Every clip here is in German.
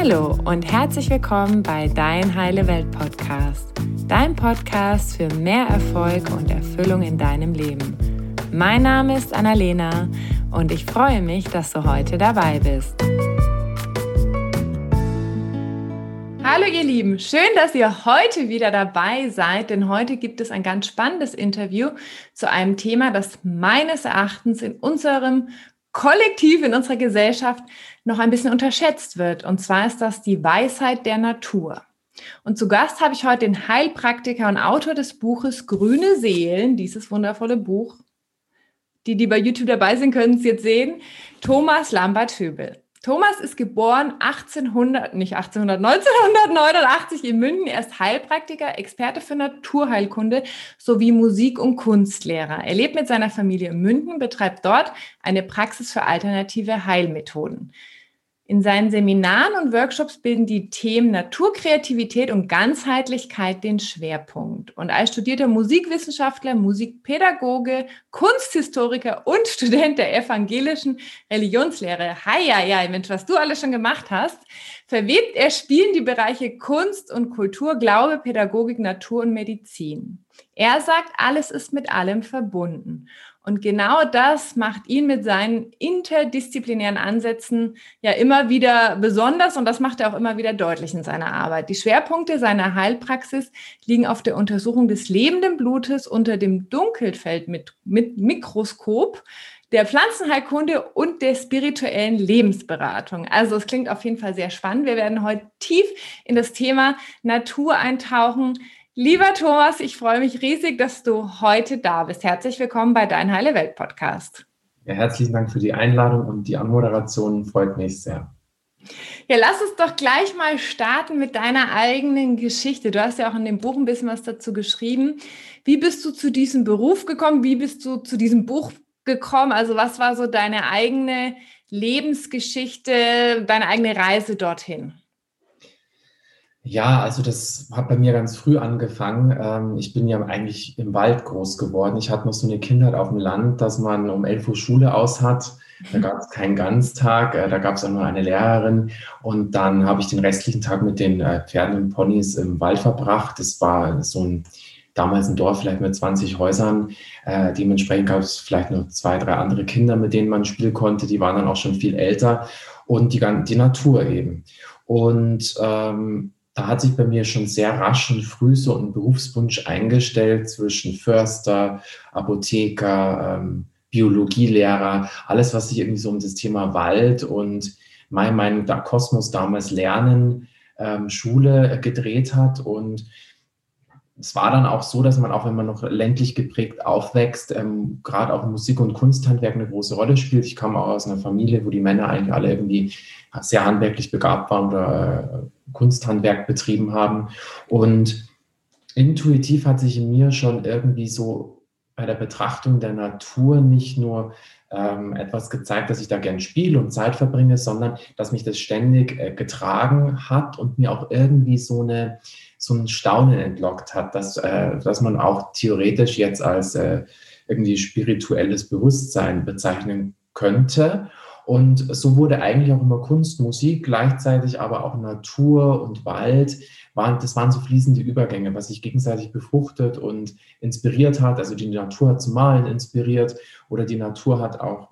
Hallo und herzlich willkommen bei Dein Heile Welt Podcast, dein Podcast für mehr Erfolg und Erfüllung in deinem Leben. Mein Name ist Annalena und ich freue mich, dass du heute dabei bist. Hallo ihr Lieben, schön, dass ihr heute wieder dabei seid, denn heute gibt es ein ganz spannendes Interview zu einem Thema, das meines Erachtens in unserem Kollektiv, in unserer Gesellschaft noch ein bisschen unterschätzt wird. Und zwar ist das die Weisheit der Natur. Und zu Gast habe ich heute den Heilpraktiker und Autor des Buches Grüne Seelen, dieses wundervolle Buch. Die, die bei YouTube dabei sind, können es jetzt sehen. Thomas Lambert-Höbel. Thomas ist geboren 1800, nicht 1800, 1989 in München. Er ist Heilpraktiker, Experte für Naturheilkunde sowie Musik- und Kunstlehrer. Er lebt mit seiner Familie in München, betreibt dort eine Praxis für alternative Heilmethoden. In seinen Seminaren und Workshops bilden die Themen Naturkreativität und Ganzheitlichkeit den Schwerpunkt. Und als studierter Musikwissenschaftler, Musikpädagoge, Kunsthistoriker und Student der evangelischen Religionslehre, hi, ja, ja, Mensch, was du alles schon gemacht hast, verwebt er Spielen die Bereiche Kunst und Kultur, Glaube, Pädagogik, Natur und Medizin. Er sagt, alles ist mit allem verbunden. Und genau das macht ihn mit seinen interdisziplinären Ansätzen ja immer wieder besonders und das macht er auch immer wieder deutlich in seiner Arbeit. Die Schwerpunkte seiner Heilpraxis liegen auf der Untersuchung des lebenden Blutes unter dem Dunkelfeld mit, mit Mikroskop, der Pflanzenheilkunde und der spirituellen Lebensberatung. Also es klingt auf jeden Fall sehr spannend. Wir werden heute tief in das Thema Natur eintauchen. Lieber Thomas, ich freue mich riesig, dass du heute da bist. Herzlich willkommen bei Dein Heile Welt Podcast. Ja, herzlichen Dank für die Einladung und die Anmoderation freut mich sehr. Ja, lass uns doch gleich mal starten mit deiner eigenen Geschichte. Du hast ja auch in dem Buch ein bisschen was dazu geschrieben. Wie bist du zu diesem Beruf gekommen? Wie bist du zu diesem Buch gekommen? Also was war so deine eigene Lebensgeschichte, deine eigene Reise dorthin? Ja, also das hat bei mir ganz früh angefangen. Ähm, ich bin ja eigentlich im Wald groß geworden. Ich hatte noch so eine Kindheit auf dem Land, dass man um 11 Uhr Schule aus hat. Da gab es keinen Ganztag, äh, da gab es auch nur eine Lehrerin. Und dann habe ich den restlichen Tag mit den äh, Pferden und Ponys im Wald verbracht. Das war so ein damals ein Dorf vielleicht mit 20 Häusern. Äh, dementsprechend gab es vielleicht noch zwei, drei andere Kinder, mit denen man spielen konnte. Die waren dann auch schon viel älter. Und die, die Natur eben. Und ähm, da hat sich bei mir schon sehr rasch und früh so ein Berufswunsch eingestellt zwischen Förster, Apotheker, ähm, Biologielehrer, alles, was sich irgendwie so um das Thema Wald und meine Meinung da Kosmos damals Lernen, ähm, Schule gedreht hat. Und es war dann auch so, dass man auch, wenn man noch ländlich geprägt aufwächst, ähm, gerade auch Musik- und Kunsthandwerk eine große Rolle spielt. Ich kam auch aus einer Familie, wo die Männer eigentlich alle irgendwie sehr handwerklich begabt waren oder äh, Kunsthandwerk betrieben haben. Und intuitiv hat sich in mir schon irgendwie so bei der Betrachtung der Natur nicht nur ähm, etwas gezeigt, dass ich da gern spiele und Zeit verbringe, sondern dass mich das ständig äh, getragen hat und mir auch irgendwie so eine ein Staunen entlockt hat, dass, äh, dass man auch theoretisch jetzt als äh, irgendwie spirituelles Bewusstsein bezeichnen könnte. Und so wurde eigentlich auch immer Kunst, Musik, gleichzeitig aber auch Natur und Wald. Waren, das waren so fließende Übergänge, was sich gegenseitig befruchtet und inspiriert hat. Also die Natur hat zum Malen inspiriert oder die Natur hat auch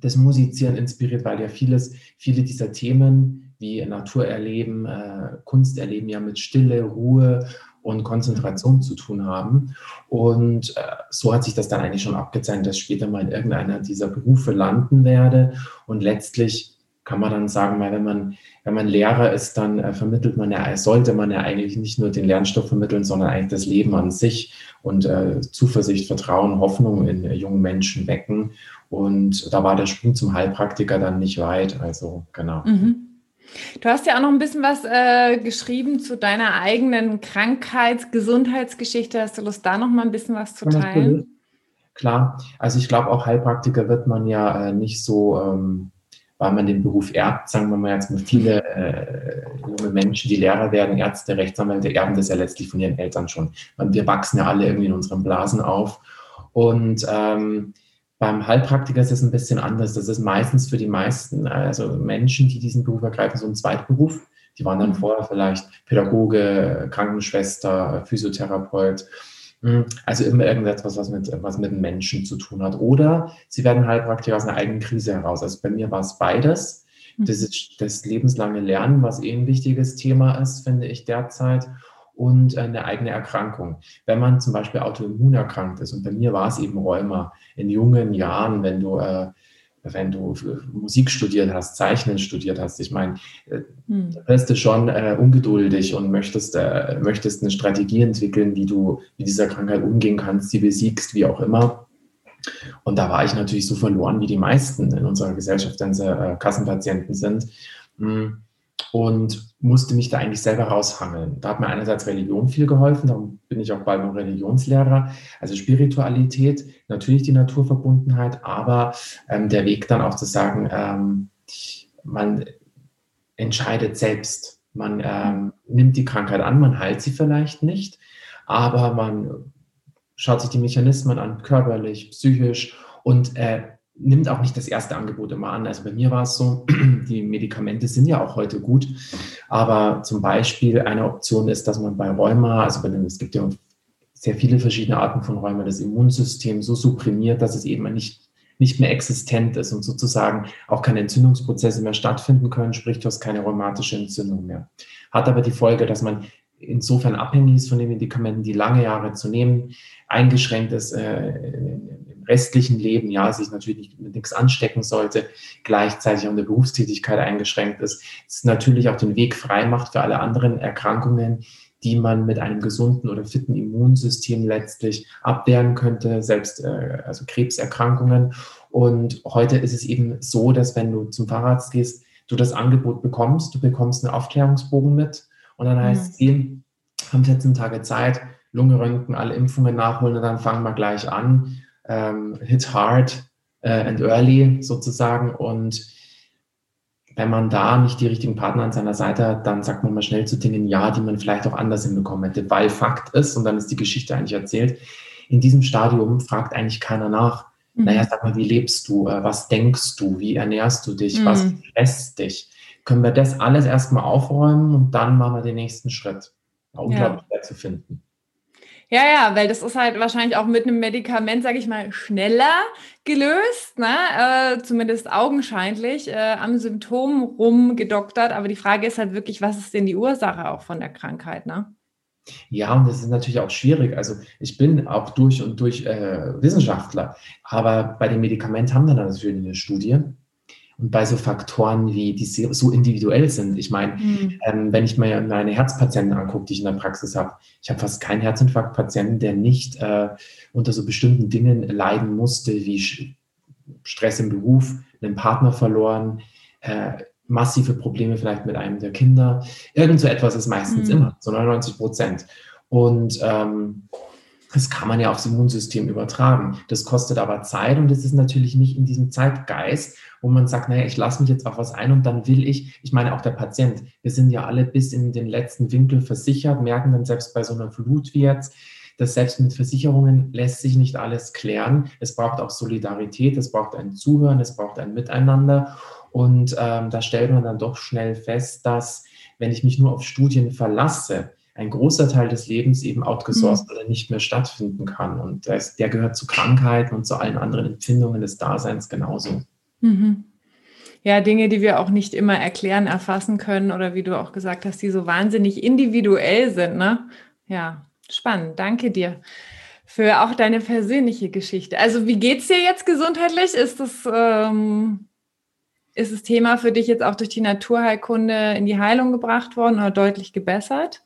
das Musizieren inspiriert, weil ja vieles, viele dieser Themen wie Natur erleben, äh, Kunst erleben ja mit Stille, Ruhe und Konzentration zu tun haben. Und äh, so hat sich das dann eigentlich schon abgezeichnet, dass ich später mal in irgendeiner dieser Berufe landen werde. Und letztlich kann man dann sagen, weil wenn man, wenn man Lehrer ist, dann äh, vermittelt man ja, sollte man ja eigentlich nicht nur den Lernstoff vermitteln, sondern eigentlich das Leben an sich und äh, Zuversicht, Vertrauen, Hoffnung in äh, jungen Menschen wecken. Und da war der Sprung zum Heilpraktiker dann nicht weit. Also genau. Mhm. Du hast ja auch noch ein bisschen was äh, geschrieben zu deiner eigenen Krankheits-, Gesundheitsgeschichte. Hast du Lust, da noch mal ein bisschen was zu teilen? Klar, also ich glaube, auch Heilpraktiker wird man ja äh, nicht so, ähm, weil man den Beruf erbt, sagen wir mal jetzt mal viele äh, junge Menschen, die Lehrer werden, Ärzte, Rechtsanwälte, erben das ja letztlich von ihren Eltern schon. wir wachsen ja alle irgendwie in unseren Blasen auf. Und ähm, Beim Heilpraktiker ist es ein bisschen anders. Das ist meistens für die meisten, also Menschen, die diesen Beruf ergreifen, so ein Zweitberuf. Die waren dann mhm. vorher vielleicht Pädagoge, Krankenschwester, Physiotherapeut. Hm, also immer irgendetwas, was mit, was mit Menschen zu tun hat. Oder sie werden Heilpraktiker aus einer eigenen Krise heraus. Also bei mir war es beides. Mhm. Das ist das lebenslange Lernen, was eh ein wichtiges Thema ist, finde ich derzeit und eine eigene Erkrankung. Wenn man zum Beispiel autoimmun erkrankt ist, und bei mir war es eben Rheuma, in jungen Jahren, wenn du, äh, wenn du Musik studiert hast, Zeichnen studiert hast, ich meine, äh, hm. da bist du schon äh, ungeduldig und möchtest, äh, möchtest eine Strategie entwickeln, wie du mit dieser Krankheit umgehen kannst, sie besiegst, wie auch immer. Und da war ich natürlich so verloren, wie die meisten in unserer Gesellschaft, wenn sie äh, Kassenpatienten sind. Hm und musste mich da eigentlich selber raushangeln. Da hat mir einerseits Religion viel geholfen, darum bin ich auch bald noch Religionslehrer. Also Spiritualität, natürlich die Naturverbundenheit, aber ähm, der Weg dann auch zu sagen, ähm, man entscheidet selbst. Man ähm, nimmt die Krankheit an, man heilt sie vielleicht nicht, aber man schaut sich die Mechanismen an, körperlich, psychisch und äh, nimmt auch nicht das erste Angebot immer an. Also bei mir war es so, die Medikamente sind ja auch heute gut, aber zum Beispiel eine Option ist, dass man bei Rheuma, also bei dem, es gibt ja sehr viele verschiedene Arten von Rheuma, das Immunsystem so supprimiert, dass es eben nicht, nicht mehr existent ist und sozusagen auch keine Entzündungsprozesse mehr stattfinden können, sprich du hast keine rheumatische Entzündung mehr. Hat aber die Folge, dass man insofern abhängig ist von den Medikamenten, die lange Jahre zu nehmen, eingeschränkt ist äh, restlichen Leben, ja, sich natürlich nicht mit nichts anstecken sollte, gleichzeitig auch in der Berufstätigkeit eingeschränkt ist, es natürlich auch den Weg frei macht für alle anderen Erkrankungen, die man mit einem gesunden oder fitten Immunsystem letztlich abwehren könnte, selbst äh, also Krebserkrankungen. Und heute ist es eben so, dass wenn du zum Fahrrad gehst, du das Angebot bekommst, du bekommst einen Aufklärungsbogen mit und dann heißt es, mhm. haben 14 Tage Zeit, Lunge röntgen, alle Impfungen nachholen und dann fangen wir gleich an ähm, hit hard äh, and early sozusagen. Und wenn man da nicht die richtigen Partner an seiner Seite hat, dann sagt man mal schnell zu Dingen Ja, die man vielleicht auch anders hinbekommen hätte, weil Fakt ist, und dann ist die Geschichte eigentlich erzählt, in diesem Stadium fragt eigentlich keiner nach. Mhm. Naja, sag mal, wie lebst du? Äh, was denkst du? Wie ernährst du dich? Mhm. Was stresst dich? Können wir das alles erstmal aufräumen und dann machen wir den nächsten Schritt. Unglaublich ja. schwer zu finden. Ja, ja, weil das ist halt wahrscheinlich auch mit einem Medikament, sage ich mal, schneller gelöst, ne? Äh, zumindest augenscheinlich, äh, am Symptom rumgedoktert. Aber die Frage ist halt wirklich, was ist denn die Ursache auch von der Krankheit, ne? Ja, und das ist natürlich auch schwierig. Also ich bin auch durch und durch äh, Wissenschaftler, aber bei dem Medikament haben wir natürlich eine Studie, und bei so Faktoren wie, die so individuell sind. Ich meine, mhm. ähm, wenn ich mir meine Herzpatienten angucke, die ich in der Praxis habe, ich habe fast keinen Herzinfarktpatienten, der nicht äh, unter so bestimmten Dingen leiden musste, wie Stress im Beruf, einen Partner verloren, äh, massive Probleme vielleicht mit einem der Kinder. Irgend so etwas ist meistens mhm. immer, so 99 Prozent. Und ähm, das kann man ja aufs Immunsystem übertragen. Das kostet aber Zeit und es ist natürlich nicht in diesem Zeitgeist, wo man sagt, naja, ich lasse mich jetzt auf was ein und dann will ich, ich meine auch der Patient, wir sind ja alle bis in den letzten Winkel versichert, merken dann selbst bei so einer Flut wie jetzt, dass selbst mit Versicherungen lässt sich nicht alles klären. Es braucht auch Solidarität, es braucht ein Zuhören, es braucht ein Miteinander. Und ähm, da stellt man dann doch schnell fest, dass wenn ich mich nur auf Studien verlasse, ein großer Teil des Lebens eben outgesourced mhm. oder nicht mehr stattfinden kann. Und das, der gehört zu Krankheiten und zu allen anderen Empfindungen des Daseins genauso. Mhm. Ja, Dinge, die wir auch nicht immer erklären, erfassen können oder wie du auch gesagt hast, die so wahnsinnig individuell sind. Ne? Ja, spannend. Danke dir für auch deine persönliche Geschichte. Also wie geht es dir jetzt gesundheitlich? Ist das, ähm, ist das Thema für dich jetzt auch durch die Naturheilkunde in die Heilung gebracht worden oder deutlich gebessert?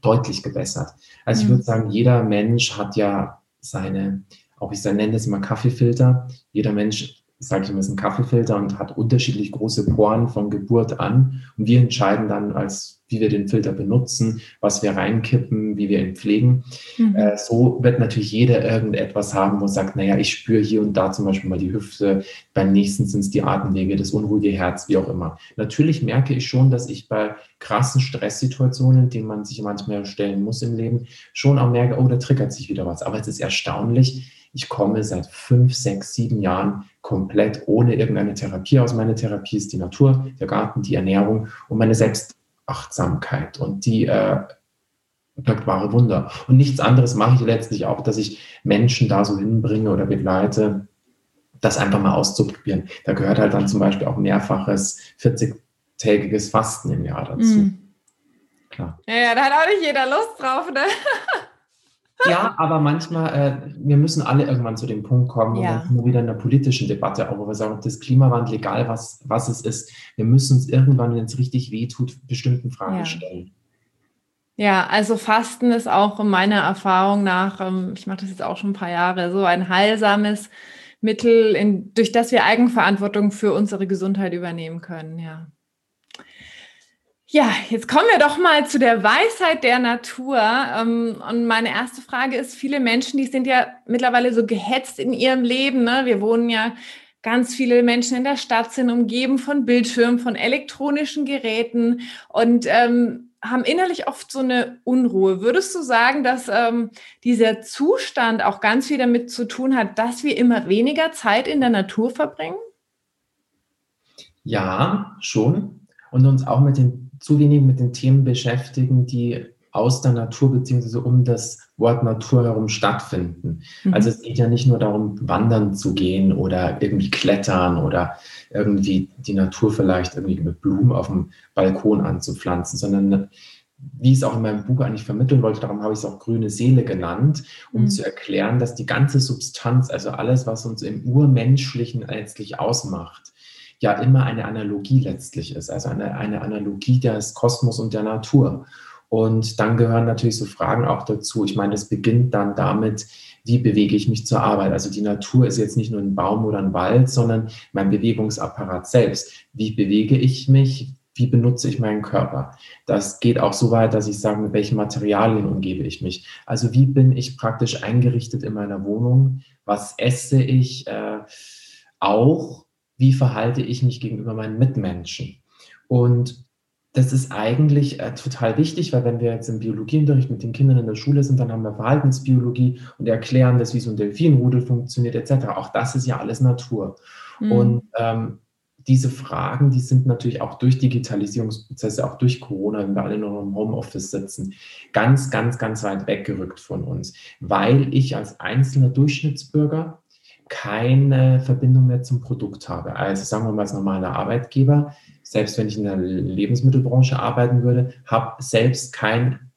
Deutlich gebessert. Also mhm. ich würde sagen, jeder Mensch hat ja seine, auch ich nenne das immer Kaffeefilter. Jeder Mensch sage ich immer, ist ein Kaffeefilter und hat unterschiedlich große Poren von Geburt an. Und wir entscheiden dann, als wie wir den Filter benutzen, was wir reinkippen, wie wir ihn pflegen. Mhm. Äh, so wird natürlich jeder irgendetwas haben, wo sagt, naja, ich spüre hier und da zum Beispiel mal die Hüfte, beim nächsten sind es die Atemwege, das unruhige Herz, wie auch immer. Natürlich merke ich schon, dass ich bei krassen Stresssituationen, denen man sich manchmal stellen muss im Leben, schon auch merke, oh, da triggert sich wieder was. Aber es ist erstaunlich, Ich komme seit fünf, sechs, sieben Jahren komplett ohne irgendeine Therapie aus. Meine Therapie ist die Natur, der Garten, die Ernährung und meine Selbstachtsamkeit. Und die äh, wirkt wahre Wunder. Und nichts anderes mache ich letztlich auch, dass ich Menschen da so hinbringe oder begleite, das einfach mal auszuprobieren. Da gehört halt dann zum Beispiel auch mehrfaches 40-tägiges Fasten im Jahr dazu. Mm. Klar. Ja, ja, da hat auch nicht jeder Lust drauf, ne? Ja, aber manchmal, äh, wir müssen alle irgendwann zu dem Punkt kommen, ja. und dann sind wir wieder in der politischen Debatte, auch wo wir sagen, ob das Klimawandel, egal was, was es ist, wir müssen uns irgendwann, wenn es richtig wehtut, bestimmten Fragen ja. stellen. Ja, also Fasten ist auch meiner Erfahrung nach, ähm, ich mache das jetzt auch schon ein paar Jahre, so ein heilsames Mittel, in, durch das wir Eigenverantwortung für unsere Gesundheit übernehmen können, ja. Ja, jetzt kommen wir doch mal zu der Weisheit der Natur. Ähm, und meine erste Frage ist, viele Menschen, die sind ja mittlerweile so gehetzt in ihrem Leben. Ne? Wir wohnen ja, ganz viele Menschen in der Stadt sind umgeben von Bildschirmen, von elektronischen Geräten und ähm, haben innerlich oft so eine Unruhe. Würdest du sagen, dass ähm, dieser Zustand auch ganz viel damit zu tun hat, dass wir immer weniger Zeit in der Natur verbringen? Ja, schon. Und uns auch mit den zu wenig mit den Themen beschäftigen, die aus der Natur beziehungsweise um das Wort Natur herum stattfinden. Mhm. Also es geht ja nicht nur darum, wandern zu gehen oder irgendwie klettern oder irgendwie die Natur vielleicht irgendwie mit Blumen auf dem Balkon anzupflanzen, sondern wie ich es auch in meinem Buch eigentlich vermitteln wollte, darum habe ich es auch grüne Seele genannt, um mhm. zu erklären, dass die ganze Substanz, also alles, was uns im Urmenschlichen letztlich ausmacht, ja immer eine Analogie letztlich ist, also eine, eine Analogie des Kosmos und der Natur. Und dann gehören natürlich so Fragen auch dazu. Ich meine, es beginnt dann damit, wie bewege ich mich zur Arbeit? Also die Natur ist jetzt nicht nur ein Baum oder ein Wald, sondern mein Bewegungsapparat selbst. Wie bewege ich mich? Wie benutze ich meinen Körper? Das geht auch so weit, dass ich sage, mit welchen Materialien umgebe ich mich? Also wie bin ich praktisch eingerichtet in meiner Wohnung? Was esse ich? Äh, auch wie verhalte ich mich gegenüber meinen Mitmenschen. Und das ist eigentlich äh, total wichtig, weil wenn wir jetzt im Biologieunterricht mit den Kindern in der Schule sind, dann haben wir Verhaltensbiologie und erklären das, wie so ein Delfinrudel funktioniert, etc. Auch das ist ja alles Natur. Mhm. Und ähm, diese Fragen, die sind natürlich auch durch Digitalisierungsprozesse, auch durch Corona, wenn wir alle nur im Homeoffice sitzen, ganz, ganz, ganz weit weggerückt von uns, weil ich als einzelner Durchschnittsbürger keine Verbindung mehr zum Produkt habe. Also sagen wir mal als normaler Arbeitgeber, selbst wenn ich in der Lebensmittelbranche arbeiten würde, habe selbst kein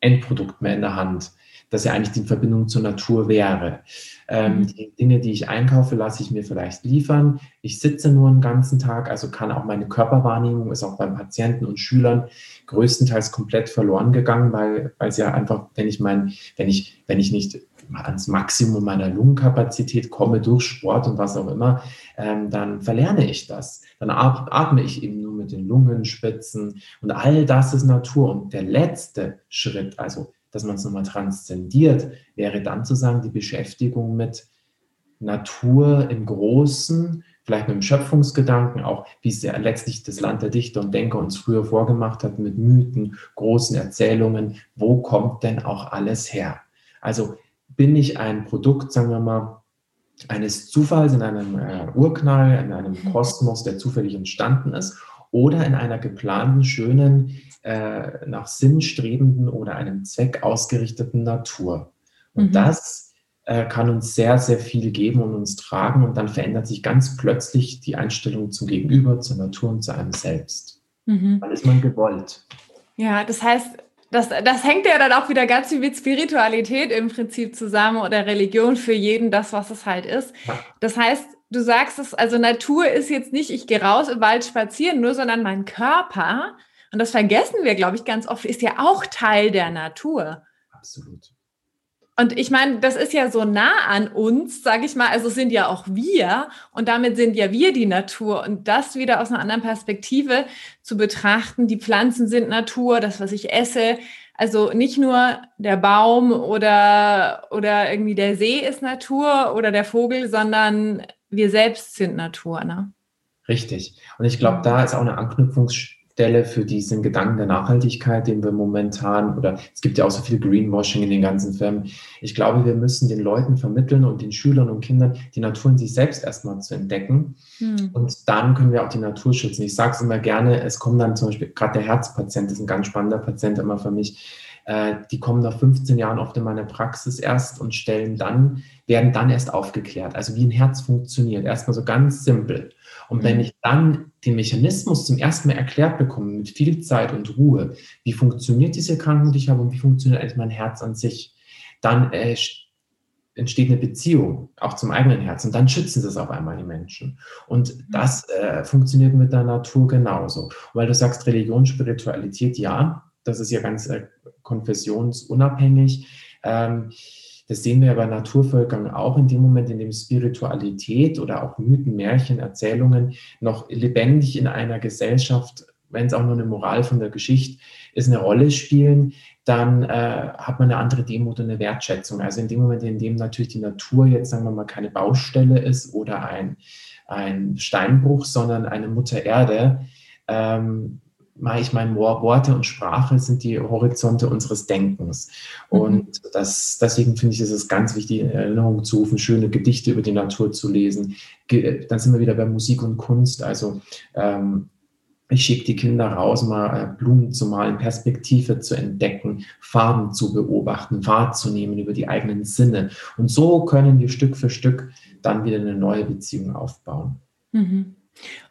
Endprodukt mehr in der Hand, das ja eigentlich die Verbindung zur Natur wäre. Ähm, mhm. die Dinge, die ich einkaufe, lasse ich mir vielleicht liefern. Ich sitze nur einen ganzen Tag, also kann auch meine Körperwahrnehmung ist auch beim Patienten und Schülern größtenteils komplett verloren gegangen, weil, weil es ja einfach, wenn ich mein, wenn ich, wenn ich nicht ans Maximum meiner Lungenkapazität komme durch Sport und was auch immer, ähm, dann verlerne ich das. Dann atme ich eben nur mit den Lungenspitzen und all das ist Natur. Und der letzte Schritt, also dass man es nochmal transzendiert, wäre dann zu sagen, die Beschäftigung mit Natur im Großen, vielleicht mit dem Schöpfungsgedanken, auch wie es ja letztlich das Land der Dichter und Denker uns früher vorgemacht hat, mit Mythen, großen Erzählungen, wo kommt denn auch alles her? Also bin ich ein Produkt, sagen wir mal, eines Zufalls in einem äh, Urknall, in einem. Kosmos, der zufällig entstanden ist, oder in einer geplanten, schönen, äh, nach Sinn strebenden oder einem Zweck ausgerichteten Natur. Und mhm. das äh, kann uns sehr, sehr viel geben und uns tragen. Und dann verändert sich ganz plötzlich die Einstellung zum Gegenüber, zur Natur und zu einem selbst. Mhm. Dann ist man gewollt. Ja, das heißt, das, das hängt ja dann auch wieder ganz viel mit Spiritualität im Prinzip zusammen oder Religion für jeden, das, was es halt ist. Das heißt, du sagst es, also Natur ist jetzt nicht, ich gehe raus im Wald spazieren, nur, sondern mein Körper, und das vergessen wir, glaube ich, ganz oft, ist ja auch Teil der Natur. Absolut. Und ich meine, das ist ja so nah an uns, sage ich mal. Also sind ja auch wir und damit sind ja wir die Natur. Und das wieder aus einer anderen Perspektive zu betrachten, die Pflanzen sind Natur, das, was ich esse. Also nicht nur der Baum oder, oder irgendwie der See ist Natur oder der Vogel, sondern wir selbst sind Natur. Ne? Richtig. Und ich glaube, da ist auch eine Anknüpfungsstelle Stelle für diesen Gedanken der Nachhaltigkeit, den wir momentan, oder es gibt ja auch so viel Greenwashing in den ganzen Firmen. Ich glaube, wir müssen den Leuten vermitteln und den Schülern und Kindern die Natur in sich selbst erstmal zu entdecken. Hm. Und dann können wir auch die Natur schützen. Ich sage es immer gerne, es kommen dann zum Beispiel, gerade der Herzpatient ist ein ganz spannender Patient immer für mich. Äh, die kommen nach 15 Jahren oft in meine Praxis erst und stellen dann, werden dann erst aufgeklärt. Also wie ein Herz funktioniert. Erstmal so ganz simpel. Und wenn mhm. ich dann den Mechanismus zum ersten Mal erklärt bekomme, mit viel Zeit und Ruhe, wie funktioniert diese Krankheit, die ich habe und wie funktioniert eigentlich mein Herz an sich, dann äh, entsteht eine Beziehung auch zum eigenen Herz und dann schützen das auf einmal die Menschen. Und mhm. das äh, funktioniert mit der Natur genauso. Und weil du sagst Religion, Spiritualität, ja, das ist ja ganz äh, konfessionsunabhängig. Ähm, das sehen wir bei Naturvölkern auch in dem Moment, in dem Spiritualität oder auch Mythen, Märchen, Erzählungen noch lebendig in einer Gesellschaft, wenn es auch nur eine Moral von der Geschichte ist, eine Rolle spielen, dann äh, hat man eine andere Demut und eine Wertschätzung. Also in dem Moment, in dem natürlich die Natur jetzt, sagen wir mal, keine Baustelle ist oder ein, ein Steinbruch, sondern eine Mutter Erde, ähm, ich meine, Worte und Sprache sind die Horizonte unseres Denkens. Mhm. Und das, deswegen finde ich, ist es ganz wichtig, in Erinnerung zu rufen, schöne Gedichte über die Natur zu lesen. Dann sind wir wieder bei Musik und Kunst. Also ähm, ich schicke die Kinder raus, mal äh, Blumen zu malen, Perspektive zu entdecken, Farben zu beobachten, wahrzunehmen über die eigenen Sinne. Und so können wir Stück für Stück dann wieder eine neue Beziehung aufbauen. Mhm.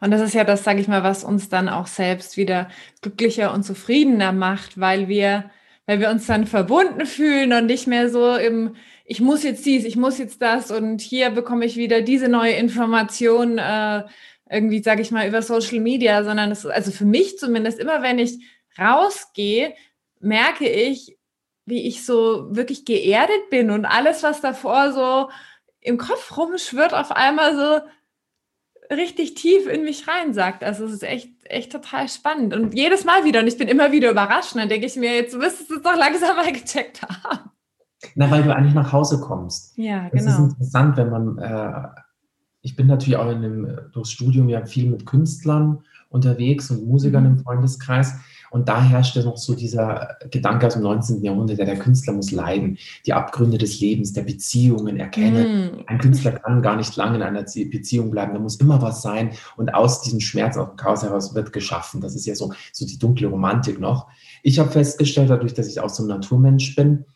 Und das ist ja das, sage ich mal, was uns dann auch selbst wieder glücklicher und zufriedener macht, weil wir, weil wir uns dann verbunden fühlen und nicht mehr so im, ich muss jetzt dies, ich muss jetzt das und hier bekomme ich wieder diese neue Information, äh, irgendwie, sage ich mal, über Social Media, sondern es ist also für mich zumindest immer, wenn ich rausgehe, merke ich, wie ich so wirklich geerdet bin und alles, was davor so im Kopf rumschwirrt, auf einmal so richtig tief in mich rein sagt. Also es ist echt, echt total spannend. Und jedes Mal wieder, und ich bin immer wieder überrascht, und dann denke ich mir, jetzt müsstest du es doch langsam mal gecheckt haben. Na, weil du eigentlich nach Hause kommst. Ja, genau. Es ist interessant, wenn man, äh, ich bin natürlich auch in dem, durchs Studium ja viel mit Künstlern unterwegs und Musikern mhm. im Freundeskreis. Und da herrschte noch so dieser Gedanke aus dem 19. Jahrhundert, der, der Künstler muss leiden, die Abgründe des Lebens, der Beziehungen erkennen. Mm. Ein Künstler kann gar nicht lange in einer Beziehung bleiben, da muss immer was sein. Und aus diesem Schmerz, aus dem Chaos heraus wird geschaffen. Das ist ja so, so die dunkle Romantik noch. Ich habe festgestellt, dadurch, dass ich auch so ein Naturmensch bin,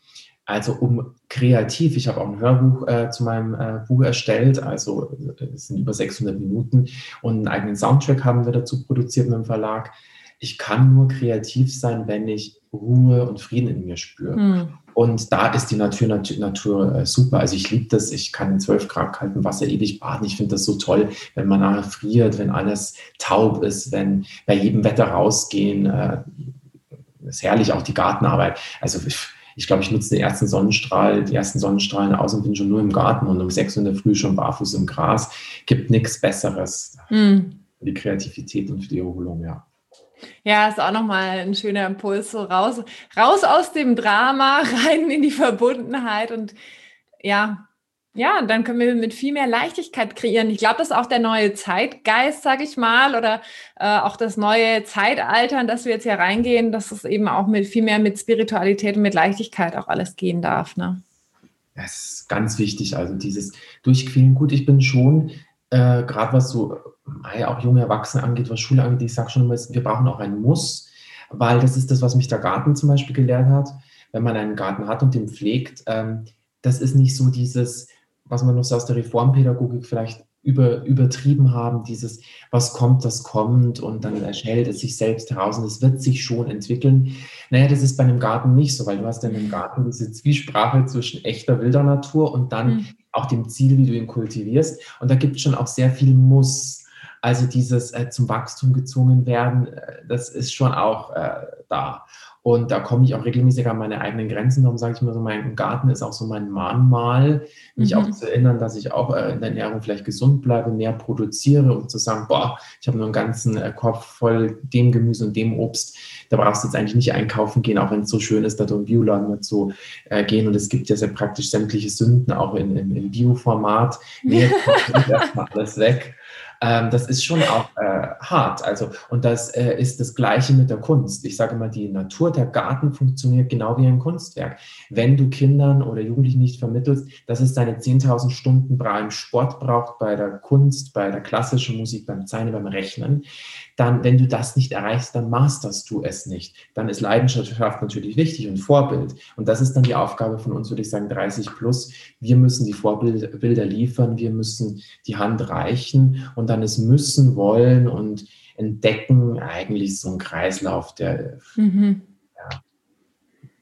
also um kreativ, ich habe auch ein Hörbuch äh, zu meinem äh, Buch erstellt, also es sind über 600 Minuten und einen eigenen Soundtrack haben wir dazu produziert mit dem Verlag ich kann nur kreativ sein, wenn ich Ruhe und Frieden in mir spüre. Mhm. Und da ist die Natur, Natur, Natur äh, super. Also ich liebe das. Ich kann in 12 Grad kaltem Wasser ewig baden. Ich finde das so toll, wenn man nachher friert, wenn alles taub ist, wenn bei jedem Wetter rausgehen. Äh, ist herrlich, auch die Gartenarbeit. Also ich, ich glaube, ich nutze den ersten Sonnenstrahl, die ersten Sonnenstrahlen aus und bin schon nur im Garten und um 6 Uhr in der Früh schon barfuß im Gras. Gibt nichts Besseres. Mhm. Für die Kreativität und für die Erholung, ja. Ja, ist auch nochmal ein schöner Impuls, so raus, raus aus dem Drama, rein in die Verbundenheit und ja, ja, dann können wir mit viel mehr Leichtigkeit kreieren. Ich glaube, das ist auch der neue Zeitgeist, sage ich mal, oder äh, auch das neue Zeitalter, in das wir jetzt hier reingehen, dass es eben auch mit viel mehr mit Spiritualität und mit Leichtigkeit auch alles gehen darf. Ne? Das ist ganz wichtig. Also dieses Durchquälen. Gut, ich bin schon, äh, gerade was so auch junge Erwachsene angeht, was Schule angeht, ich sage schon immer, wir brauchen auch ein Muss, weil das ist das, was mich der Garten zum Beispiel gelehrt hat. Wenn man einen Garten hat und den pflegt, ähm, das ist nicht so dieses, was man noch so aus der Reformpädagogik vielleicht über, übertrieben haben, dieses, was kommt, das kommt und dann erschellt es sich selbst heraus und es wird sich schon entwickeln. Naja, das ist bei einem Garten nicht so, weil du hast dann im Garten diese Zwiesprache zwischen echter wilder Natur und dann mhm. Auch dem Ziel, wie du ihn kultivierst. Und da gibt es schon auch sehr viel Muss. Also dieses äh, zum Wachstum gezwungen werden, äh, das ist schon auch äh, da. Und da komme ich auch regelmäßig an meine eigenen Grenzen. Darum sage ich immer so, mein Garten ist auch so mein Mahnmal, mich mhm. auch zu erinnern, dass ich auch äh, in der Ernährung vielleicht gesund bleibe, mehr produziere und zu sagen, boah, ich habe nur einen ganzen äh, Kopf voll dem Gemüse und dem Obst. Da brauchst du jetzt eigentlich nicht einkaufen gehen, auch wenn es so schön ist, da den Bioladen zu äh, gehen. Und es gibt ja sehr praktisch sämtliche Sünden auch in, in, im Bio-Format. Nee, jetzt erstmal alles weg. Ähm, das ist schon auch äh, hart. Also, und das äh, ist das Gleiche mit der Kunst. Ich sage immer, die Natur, der Garten funktioniert genau wie ein Kunstwerk. Wenn du Kindern oder Jugendlichen nicht vermittelst, dass es deine 10.000 Stunden beim Sport braucht, bei der Kunst, bei der klassischen Musik, beim Zeichnen, beim Rechnen, dann, wenn du das nicht erreichst, dann masterst du es nicht. Dann ist Leidenschaft natürlich wichtig und Vorbild. Und das ist dann die Aufgabe von uns, würde ich sagen, 30 plus. Wir müssen die Vorbilder liefern, wir müssen die Hand reichen und dann ist müssen, wollen und entdecken eigentlich so ein Kreislauf, der mhm. ja,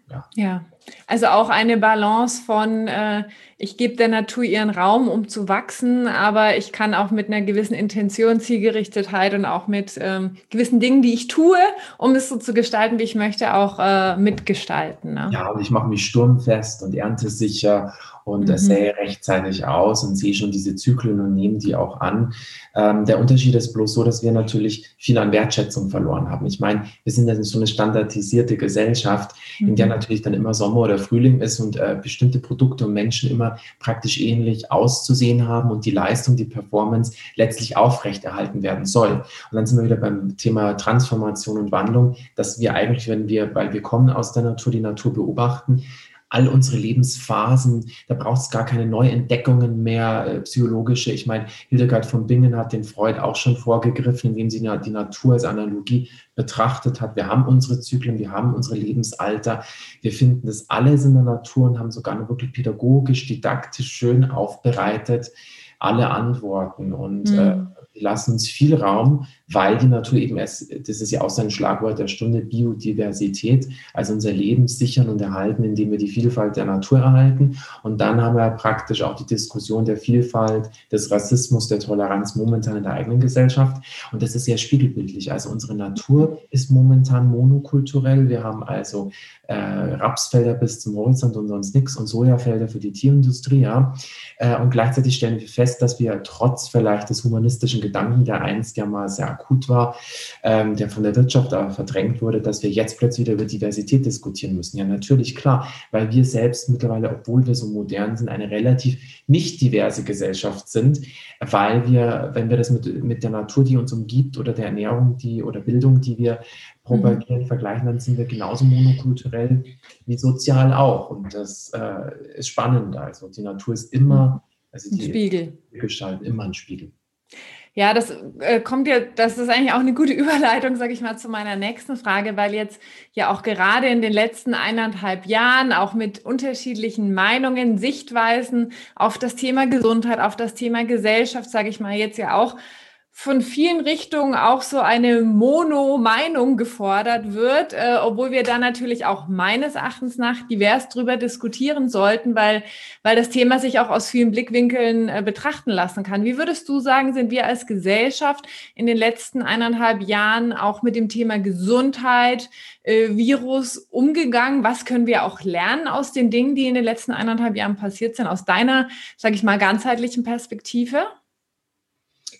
ja. ja. Also auch eine Balance von, äh, ich gebe der Natur ihren Raum, um zu wachsen, aber ich kann auch mit einer gewissen Intention, Zielgerichtetheit und auch mit ähm, gewissen Dingen, die ich tue, um es so zu gestalten, wie ich möchte, auch äh, mitgestalten. Ne? Ja, und ich mache mich sturmfest und erntesicher und mhm. sähe rechtzeitig aus und sehe schon diese Zyklen und nehme die auch an. Ähm, der Unterschied ist bloß so, dass wir natürlich viel an Wertschätzung verloren haben. Ich meine, wir sind ja so eine standardisierte Gesellschaft, mhm. in der mhm. natürlich dann immer Sommer oder Frühling ist und äh, bestimmte Produkte und Menschen immer praktisch ähnlich auszusehen haben und die Leistung, die Performance letztlich aufrechterhalten werden soll. Und dann sind wir wieder beim Thema Transformation und Wandlung, dass wir eigentlich, wenn wir, weil wir kommen aus der Natur, die Natur beobachten, all unsere Lebensphasen. Da braucht es gar keine Neuentdeckungen mehr, äh, psychologische. Ich meine, Hildegard von Bingen hat den Freud auch schon vorgegriffen, indem sie die Natur als Analogie betrachtet hat. Wir haben unsere Zyklen, wir haben unsere Lebensalter. Wir finden das alles in der Natur und haben sogar noch wirklich pädagogisch, didaktisch schön aufbereitet alle Antworten. Und mhm. äh, lassen uns viel Raum, weil die Natur eben erst, das ist ja auch sein Schlagwort der Stunde, Biodiversität, also unser Leben sichern und erhalten, indem wir die Vielfalt der Natur erhalten. Und dann haben wir praktisch auch die Diskussion der Vielfalt, des Rassismus, der Toleranz momentan in der eigenen Gesellschaft. Und das ist sehr spiegelbildlich. Also unsere Natur ist momentan monokulturell. Wir haben also äh, Rapsfelder bis zum Horizont und sonst nichts und Sojafelder für die Tierindustrie. Ja. Äh, und gleichzeitig stellen wir fest, dass wir trotz vielleicht des humanistischen Gedanken, der einst ja mal sehr akut war, ähm, der von der Wirtschaft aber verdrängt wurde, dass wir jetzt plötzlich wieder über Diversität diskutieren müssen. Ja, natürlich, klar, weil wir selbst mittlerweile, obwohl wir so modern sind, eine relativ nicht diverse Gesellschaft sind, weil wir, wenn wir das mit, mit der Natur, die uns umgibt oder der Ernährung, die oder Bildung, die wir propagieren, mhm. vergleichen, dann sind wir genauso monokulturell wie sozial auch. Und das äh, ist spannend. Also die Natur ist immer, also die Spiegel. Gestalt immer ein Spiegel. Ja, das äh, kommt ja, das ist eigentlich auch eine gute Überleitung, sage ich mal, zu meiner nächsten Frage, weil jetzt ja auch gerade in den letzten eineinhalb Jahren auch mit unterschiedlichen Meinungen, Sichtweisen auf das Thema Gesundheit, auf das Thema Gesellschaft, sage ich mal, jetzt ja auch von vielen Richtungen auch so eine Mono-Meinung gefordert wird, äh, obwohl wir da natürlich auch meines Erachtens nach divers drüber diskutieren sollten, weil, weil das Thema sich auch aus vielen Blickwinkeln äh, betrachten lassen kann. Wie würdest du sagen, sind wir als Gesellschaft in den letzten eineinhalb Jahren auch mit dem Thema Gesundheit, äh, Virus umgegangen? Was können wir auch lernen aus den Dingen, die in den letzten eineinhalb Jahren passiert sind, aus deiner, sage ich mal, ganzheitlichen Perspektive?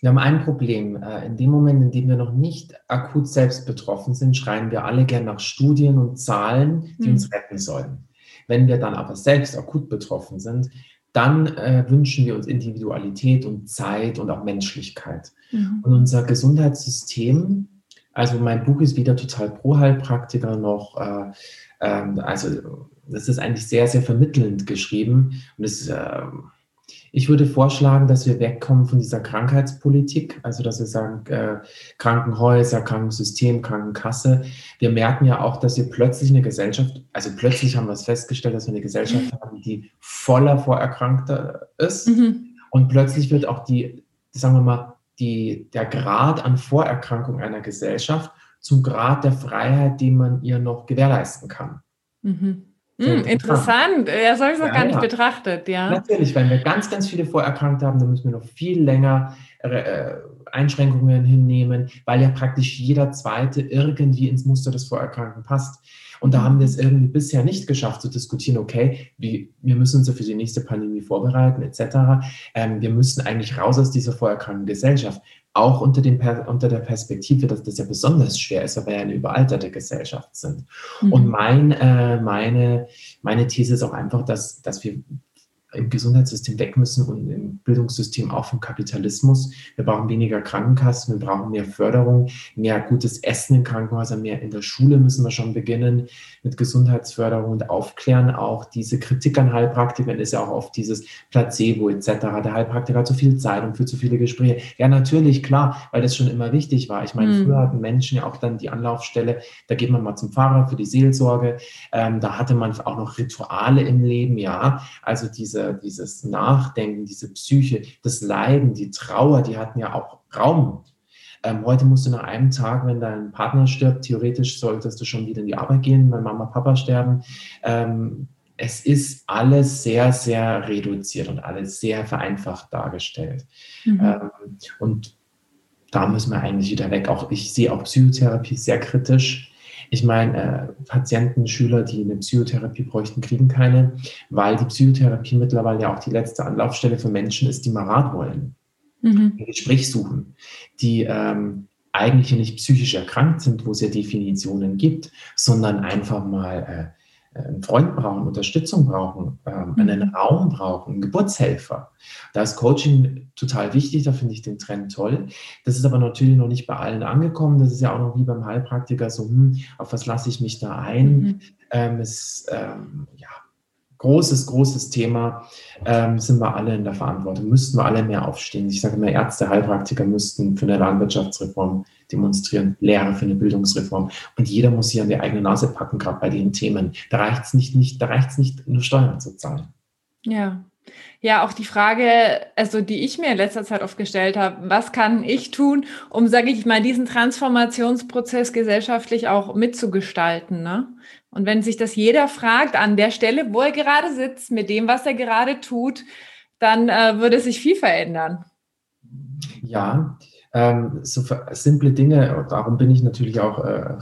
Wir haben ein Problem. Äh, in dem Moment, in dem wir noch nicht akut selbst betroffen sind, schreien wir alle gern nach Studien und Zahlen, die mhm. uns retten sollen. Wenn wir dann aber selbst akut betroffen sind, dann äh, wünschen wir uns Individualität und Zeit und auch Menschlichkeit. Mhm. Und unser Gesundheitssystem, also mein Buch ist wieder total pro Heilpraktiker noch, äh, äh, also das ist eigentlich sehr, sehr vermittelnd geschrieben und es äh, ich würde vorschlagen, dass wir wegkommen von dieser Krankheitspolitik, also dass wir sagen, äh, Krankenhäuser, Krankensystem, Krankenkasse. Wir merken ja auch, dass wir plötzlich eine Gesellschaft, also plötzlich haben wir es festgestellt, dass wir eine Gesellschaft mhm. haben, die voller Vorerkrankter ist. Mhm. Und plötzlich wird auch die, sagen wir mal, die, der Grad an Vorerkrankung einer Gesellschaft zum Grad der Freiheit, den man ihr noch gewährleisten kann. Mhm. Hm, interessant. Ja, so habe ich es noch ja, gar nicht ja. betrachtet, ja. Natürlich, wenn wir ganz, ganz viele Vorerkrankte haben, dann müssen wir noch viel länger äh, Einschränkungen hinnehmen, weil ja praktisch jeder Zweite irgendwie ins Muster des Vorerkrankten passt. Und da haben wir es irgendwie bisher nicht geschafft zu diskutieren, okay, wie, wir müssen uns ja für die nächste Pandemie vorbereiten, etc. Ähm, wir müssen eigentlich raus aus dieser vorerkrankten Gesellschaft. Auch unter, dem, unter der Perspektive, dass das ja besonders schwer ist, weil wir ja eine überalterte Gesellschaft sind. Mhm. Und mein, äh, meine, meine These ist auch einfach, dass, dass wir im Gesundheitssystem weg müssen und im Bildungssystem auch vom Kapitalismus. Wir brauchen weniger Krankenkassen, wir brauchen mehr Förderung, mehr gutes Essen in Krankenhäusern, mehr in der Schule müssen wir schon beginnen mit Gesundheitsförderung und aufklären. Auch diese Kritik an Heilpraktikern ist ja auch oft dieses Placebo etc. Der Heilpraktiker hat zu viel Zeit und für zu viele Gespräche. Ja, natürlich, klar, weil das schon immer wichtig war. Ich meine, mhm. früher hatten Menschen ja auch dann die Anlaufstelle, da geht man mal zum Pfarrer für die Seelsorge. Ähm, da hatte man auch noch Rituale im Leben, ja. Also diese, dieses Nachdenken, diese Psyche, das Leiden, die Trauer, die hatten ja auch Raum. Ähm, heute musst du nach einem Tag, wenn dein Partner stirbt, theoretisch solltest du schon wieder in die Arbeit gehen, wenn Mama, Papa sterben. Ähm, es ist alles sehr, sehr reduziert und alles sehr vereinfacht dargestellt. Mhm. Ähm, und da müssen wir eigentlich wieder weg. Auch ich sehe auch Psychotherapie sehr kritisch. Ich meine, äh, Patienten, Schüler, die eine Psychotherapie bräuchten, kriegen keine, weil die Psychotherapie mittlerweile ja auch die letzte Anlaufstelle für Menschen ist, die mal Rat wollen, mhm. ein Gespräch suchen, die ähm, eigentlich nicht psychisch erkrankt sind, wo es ja Definitionen gibt, sondern einfach mal äh, einen Freund brauchen, Unterstützung brauchen, ähm, mhm. einen Raum brauchen, einen Geburtshelfer. Da ist Coaching total wichtig, da finde ich den Trend toll. Das ist aber natürlich noch nicht bei allen angekommen. Das ist ja auch noch wie beim Heilpraktiker so, hm, auf was lasse ich mich da ein? Mhm. Ähm, ist, ähm, ja, großes, großes Thema, ähm, sind wir alle in der Verantwortung, müssten wir alle mehr aufstehen. Ich sage immer, Ärzte, Heilpraktiker müssten für eine Landwirtschaftsreform demonstrieren, Lehre für eine Bildungsreform. Und jeder muss sich an die eigene Nase packen, gerade bei den Themen. Da reicht es nicht, nicht, da reicht's nicht, nur Steuern zu zahlen. Ja. Ja, auch die Frage, also die ich mir in letzter Zeit oft gestellt habe, was kann ich tun, um, sage ich mal, diesen Transformationsprozess gesellschaftlich auch mitzugestalten? Ne? Und wenn sich das jeder fragt an der Stelle, wo er gerade sitzt, mit dem, was er gerade tut, dann äh, würde sich viel verändern. Ja, ähm, so simple Dinge, darum bin ich natürlich auch äh,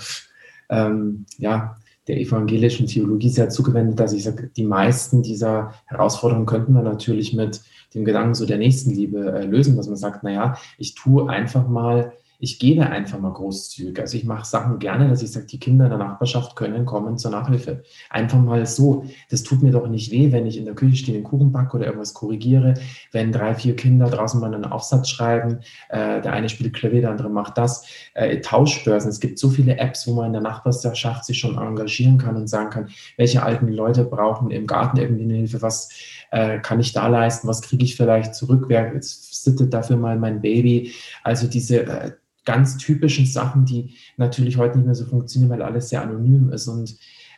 ähm, ja, der evangelischen Theologie sehr zugewendet, dass ich sage, die meisten dieser Herausforderungen könnten wir natürlich mit dem Gedanken so der Nächstenliebe äh, lösen, dass man sagt, naja, ich tue einfach mal ich gebe einfach mal großzügig. Also ich mache Sachen gerne, dass ich sage, die Kinder in der Nachbarschaft können kommen zur Nachhilfe. Einfach mal so. Das tut mir doch nicht weh, wenn ich in der Küche stehe, den Kuchen backe oder irgendwas korrigiere. Wenn drei, vier Kinder draußen mal einen Aufsatz schreiben, äh, der eine spielt Klavier, der andere macht das. Äh, Tauschbörsen. Es gibt so viele Apps, wo man in der Nachbarschaft sich schon engagieren kann und sagen kann, welche alten Leute brauchen im Garten irgendwie eine Hilfe, was äh, kann ich da leisten, was kriege ich vielleicht zurück, wer sittet dafür mal mein Baby. Also diese äh, ganz typischen Sachen, die natürlich heute nicht mehr so funktionieren, weil alles sehr anonym ist und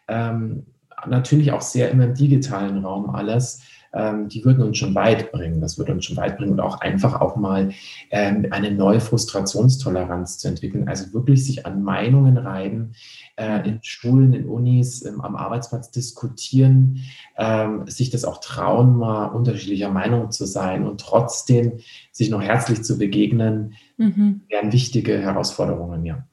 ähm, natürlich auch sehr immer im digitalen Raum alles. Ähm, die würden uns schon weit bringen. Das würde uns schon weit bringen und auch einfach auch mal ähm, eine neue Frustrationstoleranz zu entwickeln. Also wirklich sich an Meinungen reiben, äh, in Schulen, in Unis, ähm, am Arbeitsplatz diskutieren, ähm, sich das auch trauen, mal unterschiedlicher Meinung zu sein und trotzdem sich noch herzlich zu begegnen, mhm. wären wichtige Herausforderungen, ja.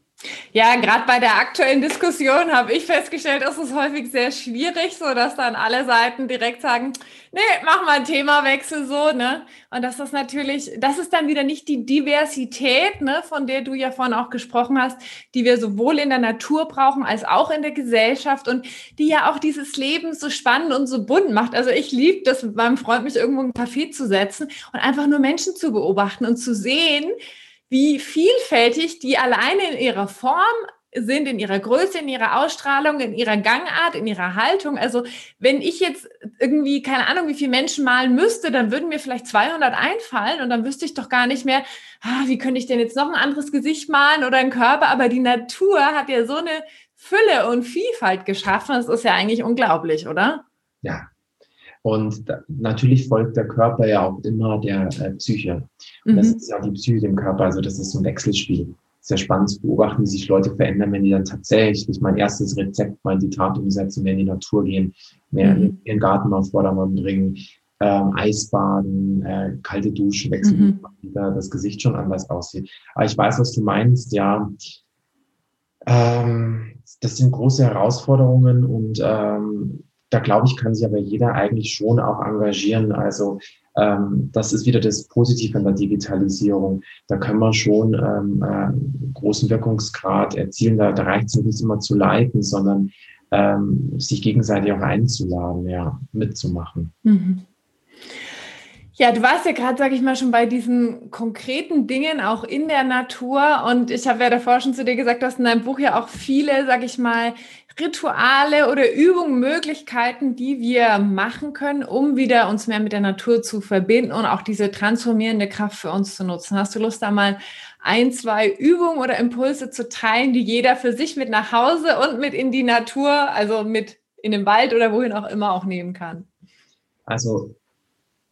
Ja, gerade bei der aktuellen Diskussion habe ich festgestellt, ist es häufig sehr schwierig, so dass dann alle Seiten direkt sagen, nee, mach mal einen Themawechsel so, ne? Und das natürlich, das ist dann wieder nicht die Diversität, ne, von der du ja vorhin auch gesprochen hast, die wir sowohl in der Natur brauchen als auch in der Gesellschaft und die ja auch dieses Leben so spannend und so bunt macht. Also ich liebe das mit meinem Freund, mich irgendwo im Café zu setzen und einfach nur Menschen zu beobachten und zu sehen, wie vielfältig die alleine in ihrer Form sind, in ihrer Größe, in ihrer Ausstrahlung, in ihrer Gangart, in ihrer Haltung. Also wenn ich jetzt irgendwie, keine Ahnung, wie viele Menschen malen müsste, dann würden mir vielleicht 200 einfallen und dann wüsste ich doch gar nicht mehr, ah, wie könnte ich denn jetzt noch ein anderes Gesicht malen oder einen Körper. Aber die Natur hat ja so eine Fülle und Vielfalt geschaffen. Das ist ja eigentlich unglaublich, oder? Ja, und da, natürlich folgt der Körper ja auch immer der äh, Psyche. Und mhm. das ist ja die Psyche dem Körper. Also das ist so ein Wechselspiel. Sehr spannend zu beobachten, wie sich Leute verändern, wenn die dann tatsächlich mein erstes Rezept mal in die Tat umsetzen, mehr in die Natur gehen, mehr mhm. in ihren Garten auf Vordermann bringen, ähm, Eisbaden, äh, kalte Duschen wechseln, mhm. wieder das Gesicht schon anders aussieht. Aber ich weiß, was du meinst, ja. Ähm, das sind große Herausforderungen und ähm, da glaube ich, kann sich aber jeder eigentlich schon auch engagieren. Also ähm, das ist wieder das Positive an der Digitalisierung. Da können wir schon ähm, äh, großen Wirkungsgrad erzielen. Da, da reicht es nicht immer zu leiten, sondern ähm, sich gegenseitig auch einzuladen, ja, mitzumachen. Mhm. Ja, du warst ja gerade, sag ich mal, schon bei diesen konkreten Dingen auch in der Natur. Und ich habe ja davor schon zu dir gesagt, du hast in deinem Buch ja auch viele, sag ich mal, Rituale oder Übungen, Möglichkeiten, die wir machen können, um wieder uns mehr mit der Natur zu verbinden und auch diese transformierende Kraft für uns zu nutzen. Hast du Lust, da mal ein, zwei Übungen oder Impulse zu teilen, die jeder für sich mit nach Hause und mit in die Natur, also mit in den Wald oder wohin auch immer auch nehmen kann? Also,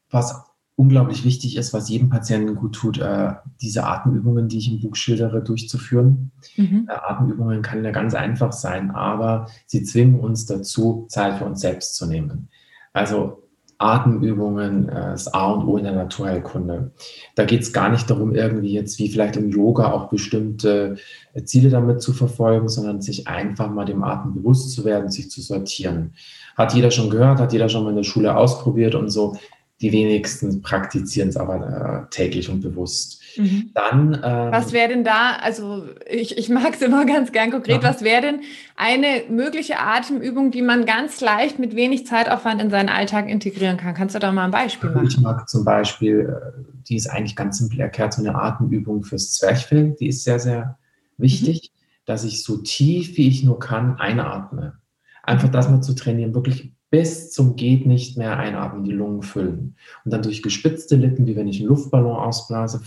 was unglaublich wichtig ist, was jedem Patienten gut tut, äh, diese Atemübungen, die ich im Buch schildere, durchzuführen. Mhm. Äh, Atemübungen können ja ganz einfach sein, aber sie zwingen uns dazu, Zeit für uns selbst zu nehmen. Also Atemübungen, äh, das A und O in der Naturheilkunde. Da geht es gar nicht darum, irgendwie jetzt wie vielleicht im Yoga auch bestimmte äh, Ziele damit zu verfolgen, sondern sich einfach mal dem Atem bewusst zu werden, sich zu sortieren. Hat jeder schon gehört, hat jeder schon mal in der Schule ausprobiert und so. Die wenigsten praktizieren es aber äh, täglich und bewusst. Mhm. Dann. Ähm, was wäre denn da, also ich, ich mag es immer ganz gern konkret, ja. was wäre denn eine mögliche Atemübung, die man ganz leicht mit wenig Zeitaufwand in seinen Alltag integrieren kann? Kannst du da mal ein Beispiel machen? Ich mag zum Beispiel, äh, die ist eigentlich ganz simpel erklärt, so eine Atemübung fürs Zwerchfell, die ist sehr, sehr wichtig, mhm. dass ich so tief wie ich nur kann einatme. Einfach das mal zu trainieren, wirklich bis zum geht nicht mehr einatmen, die Lungen füllen. Und dann durch gespitzte Lippen, wie wenn ich einen Luftballon ausblase,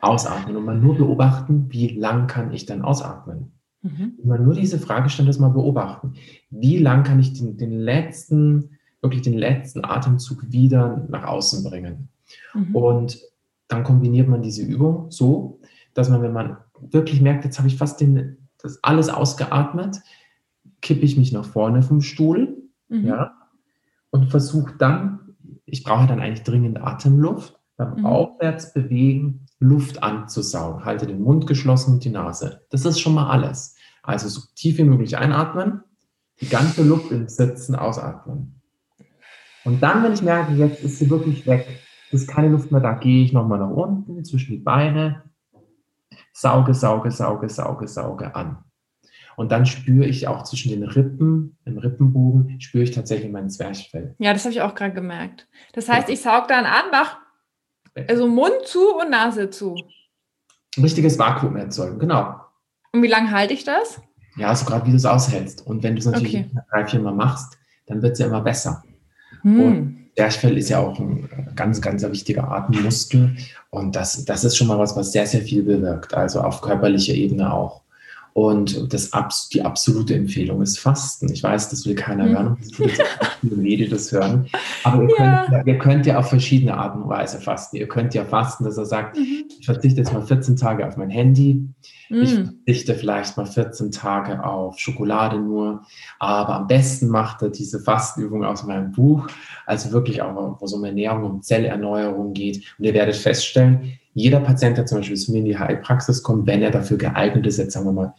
ausatmen und mal nur beobachten, wie lang kann ich dann ausatmen. Mhm. Immer nur diese Fragestellung das mal beobachten. Wie lang kann ich den, den letzten, wirklich den letzten Atemzug wieder nach außen bringen? Mhm. Und dann kombiniert man diese Übung so, dass man, wenn man wirklich merkt, jetzt habe ich fast den, das alles ausgeatmet, kippe ich mich nach vorne vom Stuhl, mhm. ja, und versuche dann, ich brauche dann eigentlich dringend Atemluft, beim mhm. Aufwärts bewegen, Luft anzusaugen. Halte den Mund geschlossen und die Nase. Das ist schon mal alles. Also so tief wie möglich einatmen, die ganze Luft im Sitzen ausatmen. Und dann, wenn ich merke, jetzt ist sie wirklich weg, ist keine Luft mehr da, gehe ich nochmal nach unten zwischen die Beine, sauge, sauge, sauge, sauge, sauge an. Und dann spüre ich auch zwischen den Rippen, im Rippenbogen, spüre ich tatsächlich mein Zwerchfell. Ja, das habe ich auch gerade gemerkt. Das heißt, ich saug dann an, mach also Mund zu und Nase zu. Ein richtiges Vakuum erzeugen, genau. Und wie lange halte ich das? Ja, so gerade wie du es aushältst. Und wenn du es natürlich okay. drei, vier Mal machst, dann wird es ja immer besser. Hm. Und Zwerchfell ist ja auch ein ganz, ganz wichtiger Atemmuskel. Und das, das ist schon mal was, was sehr, sehr viel bewirkt. Also auf körperlicher Ebene auch. Und das, die absolute Empfehlung ist Fasten. Ich weiß, das will keiner mhm. hören, viele Medien das hören. Aber ihr, ja. könnt, ihr, könnt, ja auf verschiedene Arten und Weise fasten. Ihr könnt ja fasten, dass er sagt, mhm. ich verzichte jetzt mal 14 Tage auf mein Handy. Mhm. Ich verzichte vielleicht mal 14 Tage auf Schokolade nur. Aber am besten macht er diese Fastenübung aus meinem Buch. Also wirklich auch, wo es um Ernährung, um Zellerneuerung geht. Und ihr werdet feststellen, jeder Patient, der zum Beispiel zu mir in die Heilpraxis kommt, wenn er dafür geeignet ist, jetzt sagen wir mal,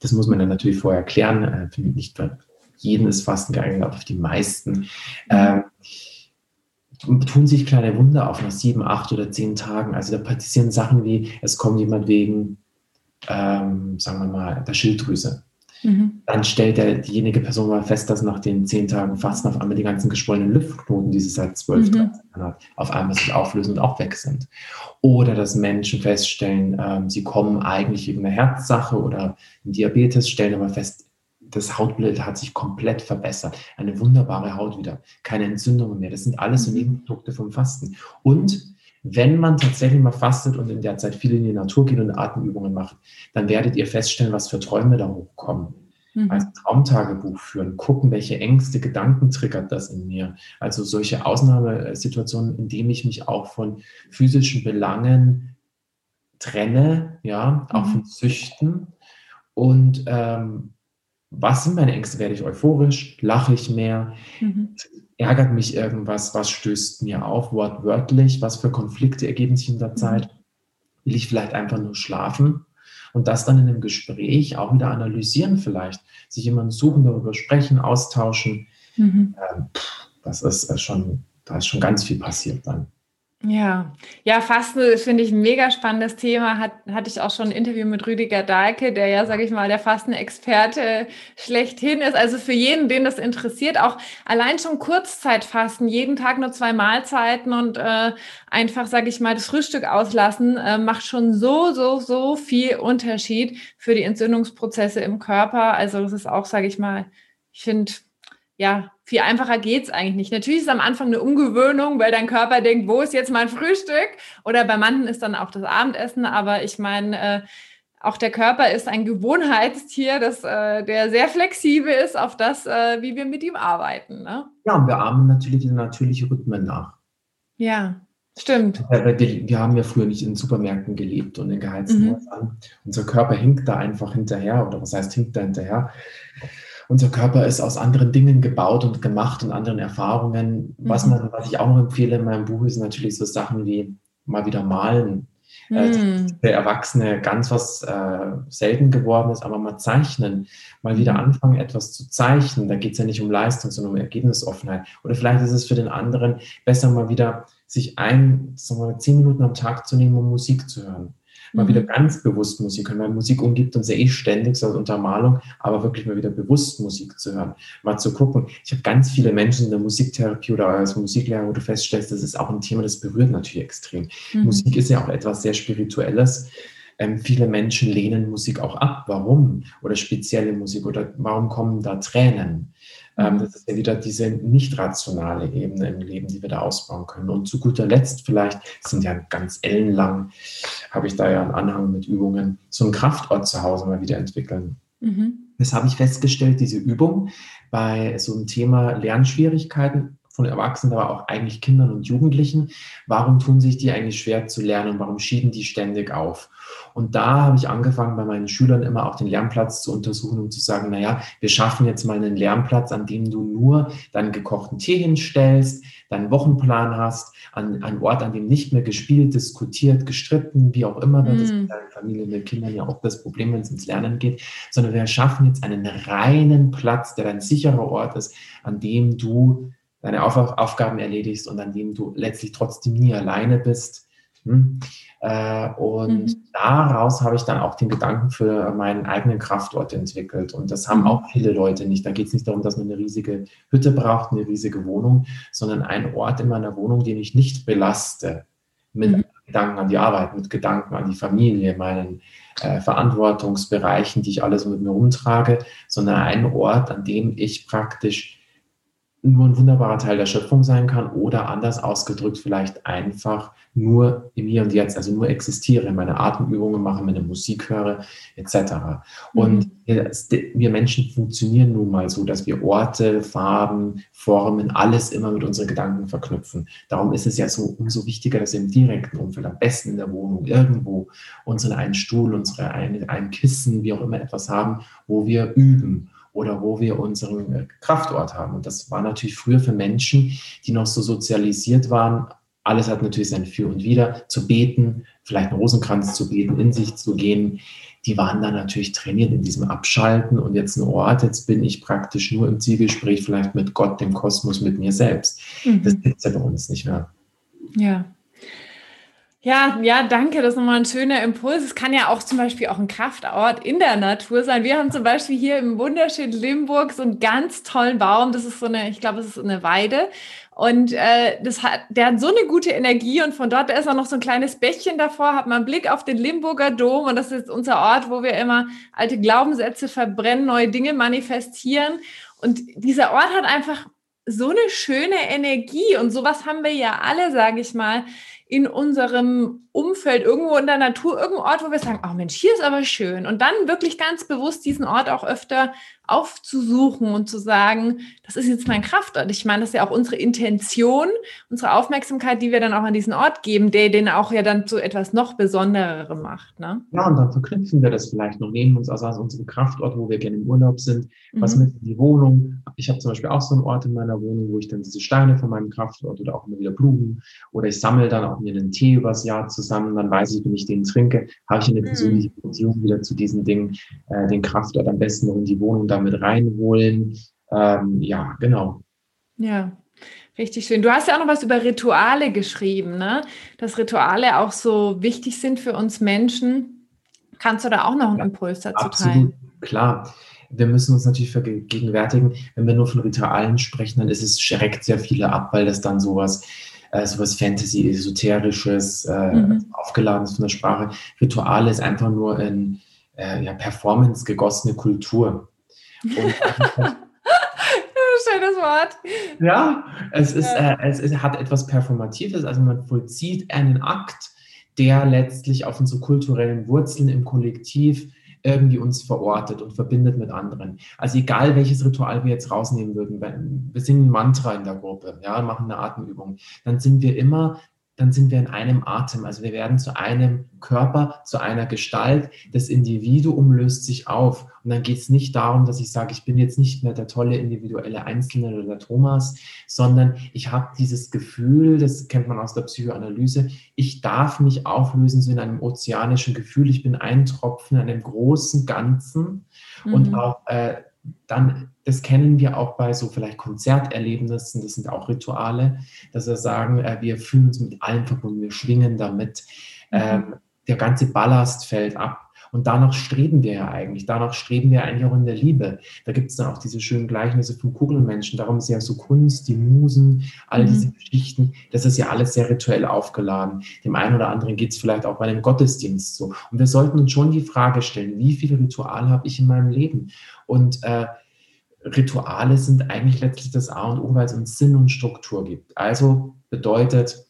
das muss man dann natürlich vorher klären, äh, nicht für jeden ist Fasten geeignet, aber für die meisten, äh, tun sich kleine Wunder auf nach sieben, acht oder zehn Tagen. Also da passieren Sachen wie, es kommt jemand wegen, ähm, sagen wir mal, der Schilddrüse. Mhm. Dann stellt der, diejenige Person mal fest, dass nach den zehn Tagen Fasten auf einmal die ganzen geschwollenen Lymphknoten, die sie seit zwölf, mhm. 13 Jahren hat, auf einmal sich auflösen und auch weg sind. Oder dass Menschen feststellen, ähm, sie kommen eigentlich wegen einer Herzsache oder Diabetes, stellen aber fest, das Hautbild hat sich komplett verbessert. Eine wunderbare Haut wieder. Keine Entzündungen mehr. Das sind alles so mhm. Nebenprodukte vom Fasten. Und wenn man tatsächlich mal fastet und in der Zeit viel in die Natur geht und Atemübungen macht, dann werdet ihr feststellen, was für Träume da hochkommen. Mhm. Also Traumtagebuch führen, gucken, welche Ängste, Gedanken triggert das in mir. Also solche Ausnahmesituationen, in denen ich mich auch von physischen Belangen trenne, ja, auch mhm. von Süchten. Und ähm, was sind meine Ängste? Werde ich euphorisch? Lache ich mehr? Mhm ärgert mich irgendwas, was stößt mir auf, wortwörtlich, was für Konflikte ergeben sich in der mhm. Zeit, will ich vielleicht einfach nur schlafen und das dann in einem Gespräch auch wieder analysieren vielleicht, sich jemanden suchen, darüber sprechen, austauschen. Mhm. Ähm, das ist schon, da ist schon ganz viel passiert dann. Ja, ja, Fasten finde ich ein mega spannendes Thema. Hat, hatte ich auch schon ein Interview mit Rüdiger Dahlke, der ja, sage ich mal, der Fastenexperte schlechthin ist. Also für jeden, den das interessiert, auch allein schon Kurzzeitfasten, jeden Tag nur zwei Mahlzeiten und äh, einfach, sage ich mal, das Frühstück auslassen, äh, macht schon so, so, so viel Unterschied für die Entzündungsprozesse im Körper. Also das ist auch, sage ich mal, ich finde, ja, viel einfacher geht's eigentlich nicht. Natürlich ist es am Anfang eine Umgewöhnung, weil dein Körper denkt, wo ist jetzt mein Frühstück? Oder bei manchen ist dann auch das Abendessen. Aber ich meine, äh, auch der Körper ist ein Gewohnheitstier, das, äh, der sehr flexibel ist auf das, äh, wie wir mit ihm arbeiten. Ne? Ja, und wir ahmen natürlich die natürliche Rhythmen nach. Ja, stimmt. Wir, wir, haben ja früher nicht in Supermärkten gelebt und in geheizten mhm. Häusern. Unser Körper hinkt da einfach hinterher, oder was heißt hinkt da hinterher? Unser Körper ist aus anderen Dingen gebaut und gemacht und anderen Erfahrungen. Was, mhm. man, was ich auch noch empfehle in meinem Buch, ist natürlich so Sachen wie mal wieder malen. Äh, mhm. der Erwachsene ganz was äh, selten geworden ist, aber mal zeichnen, mal wieder mhm. anfangen, etwas zu zeichnen. Da geht es ja nicht um Leistung, sondern um Ergebnisoffenheit. Oder vielleicht ist es für den anderen besser, mal wieder sich ein, sagen wir, zehn Minuten am Tag zu nehmen, um Musik zu hören mal mhm. wieder ganz bewusst Musik hören, weil Musik umgibt uns ja eh ständig, so als Untermalung, aber wirklich mal wieder bewusst Musik zu hören, mal zu gucken. Ich habe ganz viele Menschen in der Musiktherapie oder als Musiklehrer, wo du feststellst, das ist auch ein Thema, das berührt natürlich extrem. Mhm. Musik ist ja auch etwas sehr Spirituelles. Ähm, viele Menschen lehnen Musik auch ab. Warum? Oder spezielle Musik oder warum kommen da Tränen? Ähm, das ist ja wieder diese nicht rationale Ebene im Leben, die wir da ausbauen können. Und zu guter Letzt vielleicht, sind ja ganz ellenlang, habe ich da ja einen Anhang mit Übungen, so einen Kraftort zu Hause mal wieder entwickeln. Mhm. Das habe ich festgestellt, diese Übung bei so einem Thema Lernschwierigkeiten von Erwachsenen, aber auch eigentlich Kindern und Jugendlichen. Warum tun sich die eigentlich schwer zu lernen? Warum schieben die ständig auf? Und da habe ich angefangen, bei meinen Schülern immer auch den Lernplatz zu untersuchen und zu sagen, naja, wir schaffen jetzt mal einen Lernplatz, an dem du nur deinen gekochten Tee hinstellst, deinen Wochenplan hast, an einen Ort, an dem nicht mehr gespielt, diskutiert, gestritten, wie auch immer, mm. das mit deiner Familie, mit Kindern ja auch das Problem, wenn es ins Lernen geht, sondern wir schaffen jetzt einen reinen Platz, der ein sicherer Ort ist, an dem du deine Auf Aufgaben erledigst und an dem du letztlich trotzdem nie alleine bist. Hm? Äh, und mhm. daraus habe ich dann auch den Gedanken für meinen eigenen Kraftort entwickelt. Und das haben mhm. auch viele Leute nicht. Da geht es nicht darum, dass man eine riesige Hütte braucht, eine riesige Wohnung, sondern einen Ort in meiner Wohnung, den ich nicht belaste mit mhm. Gedanken an die Arbeit, mit Gedanken an die Familie, meinen äh, Verantwortungsbereichen, die ich alles mit mir rumtrage, sondern einen Ort, an dem ich praktisch nur ein wunderbarer Teil der Schöpfung sein kann oder anders ausgedrückt vielleicht einfach nur im Hier und Jetzt, also nur existiere, meine Atemübungen mache, meine Musik höre, etc. Und mhm. wir Menschen funktionieren nun mal so, dass wir Orte, Farben, Formen, alles immer mit unseren Gedanken verknüpfen. Darum ist es ja so umso wichtiger, dass wir im direkten Umfeld, am besten in der Wohnung, irgendwo unseren einen Stuhl, unsere ein, ein Kissen, wie auch immer etwas haben, wo wir üben oder wo wir unseren äh, Kraftort haben. Und das war natürlich früher für Menschen, die noch so sozialisiert waren. Alles hat natürlich sein Für und Wider. Zu beten, vielleicht einen Rosenkranz zu beten, in sich zu gehen. Die waren dann natürlich trainiert in diesem Abschalten und jetzt ein Ort. Jetzt bin ich praktisch nur im Zielgespräch vielleicht mit Gott, dem Kosmos, mit mir selbst. Mhm. Das gibt es ja bei uns nicht mehr. Ja, ja, ja, danke. Das ist nochmal ein schöner Impuls. Es kann ja auch zum Beispiel auch ein Kraftort in der Natur sein. Wir haben zum Beispiel hier im wunderschönen Limburg so einen ganz tollen Baum. Das ist so eine, ich glaube, es ist eine Weide. Und äh, das hat, der hat so eine gute Energie und von dort ist auch noch so ein kleines Bächchen davor, hat man einen Blick auf den Limburger Dom und das ist unser Ort, wo wir immer alte Glaubenssätze verbrennen, neue Dinge manifestieren. Und dieser Ort hat einfach so eine schöne Energie und sowas haben wir ja alle, sage ich mal, in unserem Umfeld, irgendwo in der Natur, irgendein Ort, wo wir sagen, oh Mensch, hier ist aber schön. Und dann wirklich ganz bewusst diesen Ort auch öfter aufzusuchen und zu sagen, das ist jetzt mein Kraftort. Ich meine, das ist ja auch unsere Intention, unsere Aufmerksamkeit, die wir dann auch an diesen Ort geben, der den auch ja dann zu etwas noch Besondererem macht. Ne? Ja, und dann verknüpfen wir das vielleicht noch, nehmen uns also aus unserem Kraftort, wo wir gerne im Urlaub sind, was mhm. mit in die Wohnung. Ich habe zum Beispiel auch so einen Ort in meiner Wohnung, wo ich dann diese Steine von meinem Kraftort oder auch immer wieder Blumen oder ich sammle dann auch mir den Tee übers Jahr zusammen, dann weiß ich, wenn ich den trinke, habe ich eine mhm. persönliche Beziehung wieder zu diesen Dingen, äh, den Kraftort am besten noch in die Wohnung da mit reinholen. Ähm, ja, genau. Ja. Richtig schön. Du hast ja auch noch was über Rituale geschrieben, ne? Dass Rituale auch so wichtig sind für uns Menschen. Kannst du da auch noch einen Impuls dazu Absolut, teilen? Klar. Wir müssen uns natürlich vergegenwärtigen, wenn wir nur von Ritualen sprechen, dann ist es schreckt sehr viele ab, weil das dann sowas äh, sowas Fantasy, Esoterisches, äh, mhm. aufgeladenes von der Sprache. Rituale ist einfach nur in äh, ja, Performance gegossene Kultur. Schönes Wort. Ja, es, ist, ja. Äh, es, es hat etwas Performatives, also man vollzieht einen Akt, der letztlich auf unsere kulturellen Wurzeln im Kollektiv irgendwie uns verortet und verbindet mit anderen. Also egal welches Ritual wir jetzt rausnehmen würden, wir singen Mantra in der Gruppe, ja, machen eine Atemübung, dann sind wir immer dann sind wir in einem Atem. Also wir werden zu einem Körper, zu einer Gestalt. Das Individuum löst sich auf. Und dann geht es nicht darum, dass ich sage, ich bin jetzt nicht mehr der tolle individuelle Einzelne oder der Thomas, sondern ich habe dieses Gefühl, das kennt man aus der Psychoanalyse, ich darf mich auflösen so in einem ozeanischen Gefühl. Ich bin ein Tropfen in einem großen Ganzen. Mhm. Und auch äh, dann, das kennen wir auch bei so vielleicht Konzerterlebnissen, das sind auch Rituale, dass wir sagen, äh, wir fühlen uns mit allem verbunden, wir schwingen damit. Mhm. Ähm, der ganze Ballast fällt ab. Und danach streben wir ja eigentlich. Danach streben wir eigentlich auch in der Liebe. Da gibt es dann auch diese schönen Gleichnisse vom Kugelmenschen. Darum ist ja so Kunst, die Musen, all mhm. diese Geschichten. Das ist ja alles sehr rituell aufgeladen. Dem einen oder anderen geht es vielleicht auch bei einem Gottesdienst so. Und wir sollten uns schon die Frage stellen, wie viele Rituale habe ich in meinem Leben? Und äh, Rituale sind eigentlich letztlich das A und O, weil es uns Sinn und Struktur gibt. Also bedeutet,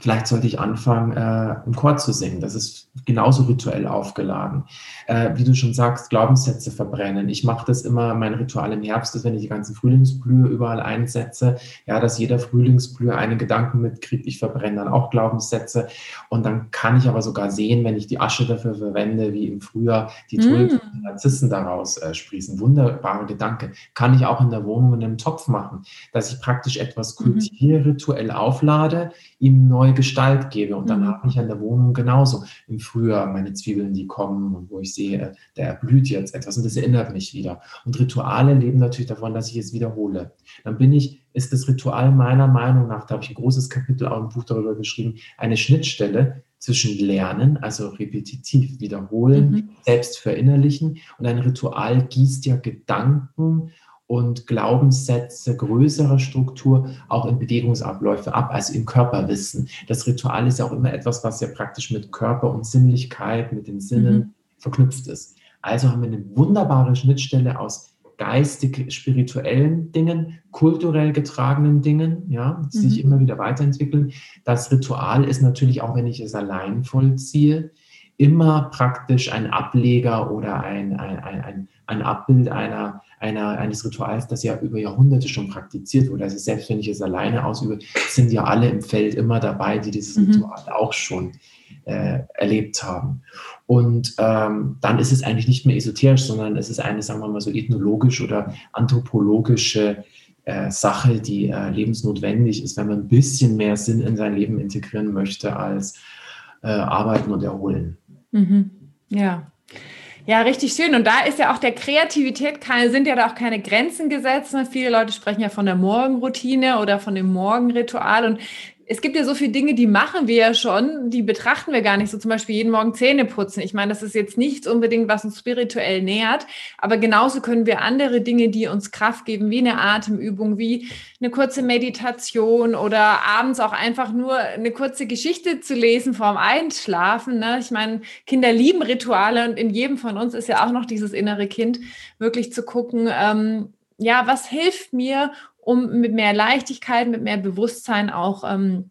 Vielleicht sollte ich anfangen, äh, im Chor zu singen. Das ist genauso rituell aufgeladen. Äh, wie du schon sagst, Glaubenssätze verbrennen. Ich mache das immer, mein Ritual im Herbst ist, wenn ich die ganzen Frühlingsblühe überall einsetze, ja, dass jeder Frühlingsblühe einen Gedanken mitkriegt. Ich verbrenne dann auch Glaubenssätze. Und dann kann ich aber sogar sehen, wenn ich die Asche dafür verwende, wie im Frühjahr die Tulpen mm. und Narzissen daraus äh, sprießen. Wunderbare Gedanke. Kann ich auch in der Wohnung in einem Topf machen, dass ich praktisch etwas mhm. kultiviere, rituell auflade, ihm neu neue Gestalt gebe. Und dann mhm. habe ich an der Wohnung genauso im Frühjahr meine Zwiebeln, die kommen und wo ich sehe, der erblüht jetzt etwas und das erinnert mich wieder. Und Rituale leben natürlich davon, dass ich es wiederhole. Dann bin ich, ist das Ritual meiner Meinung nach, da habe ich ein großes Kapitel auch im Buch darüber geschrieben, eine Schnittstelle zwischen Lernen, also repetitiv wiederholen, mhm. selbst verinnerlichen und ein Ritual gießt ja Gedanken und Glaubenssätze größerer Struktur auch in Bewegungsabläufe ab, also im Körperwissen. Das Ritual ist ja auch immer etwas, was ja praktisch mit Körper und Sinnlichkeit, mit den Sinnen mhm. verknüpft ist. Also haben wir eine wunderbare Schnittstelle aus geistig-spirituellen Dingen, kulturell getragenen Dingen, ja, die mhm. sich immer wieder weiterentwickeln. Das Ritual ist natürlich auch, wenn ich es allein vollziehe, immer praktisch ein Ableger oder ein, ein, ein, ein Abbild einer einer, eines Rituals, das ja über Jahrhunderte schon praktiziert wurde. Also selbst wenn ich es alleine ausübe, sind ja alle im Feld immer dabei, die dieses mhm. Ritual auch schon äh, erlebt haben. Und ähm, dann ist es eigentlich nicht mehr esoterisch, sondern es ist eine, sagen wir mal so, ethnologisch oder anthropologische äh, Sache, die äh, lebensnotwendig ist, wenn man ein bisschen mehr Sinn in sein Leben integrieren möchte als äh, arbeiten und erholen. Mhm. Ja, ja, richtig schön. Und da ist ja auch der Kreativität keine, sind ja da auch keine Grenzen gesetzt. Ne? Viele Leute sprechen ja von der Morgenroutine oder von dem Morgenritual. Und es gibt ja so viele Dinge, die machen wir ja schon, die betrachten wir gar nicht. So zum Beispiel jeden Morgen Zähne putzen. Ich meine, das ist jetzt nichts unbedingt, was uns spirituell nähert, aber genauso können wir andere Dinge, die uns Kraft geben, wie eine Atemübung, wie eine kurze Meditation oder abends auch einfach nur eine kurze Geschichte zu lesen vorm Einschlafen. Ne? Ich meine, Kinder lieben Rituale und in jedem von uns ist ja auch noch dieses innere Kind, wirklich zu gucken, ähm, ja, was hilft mir, um mit mehr Leichtigkeit, mit mehr Bewusstsein auch ähm,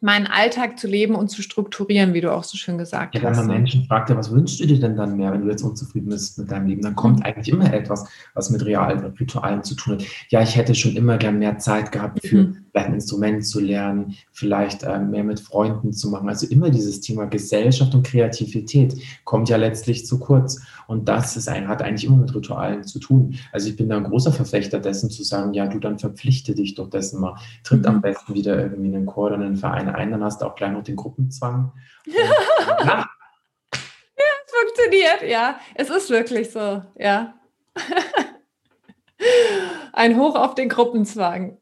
meinen Alltag zu leben und zu strukturieren, wie du auch so schön gesagt ja, hast. Wenn man Menschen fragt, ja, was wünschst du dir denn dann mehr, wenn du jetzt unzufrieden bist mit deinem Leben, dann kommt mhm. eigentlich immer etwas, was mit realen Ritualen zu tun hat. Ja, ich hätte schon immer gern mehr Zeit gehabt für mhm vielleicht ein Instrument zu lernen, vielleicht äh, mehr mit Freunden zu machen. Also immer dieses Thema Gesellschaft und Kreativität kommt ja letztlich zu kurz. Und das ist ein, hat eigentlich immer mit Ritualen zu tun. Also ich bin da ein großer Verfechter dessen zu sagen, ja, du dann verpflichte dich doch dessen mal. Tritt mhm. am besten wieder irgendwie in einen Chor oder einen Verein ein, dann hast du auch gleich noch den Gruppenzwang. Und, ja. ja, es funktioniert, ja. Es ist wirklich so, ja. ein Hoch auf den Gruppenzwang.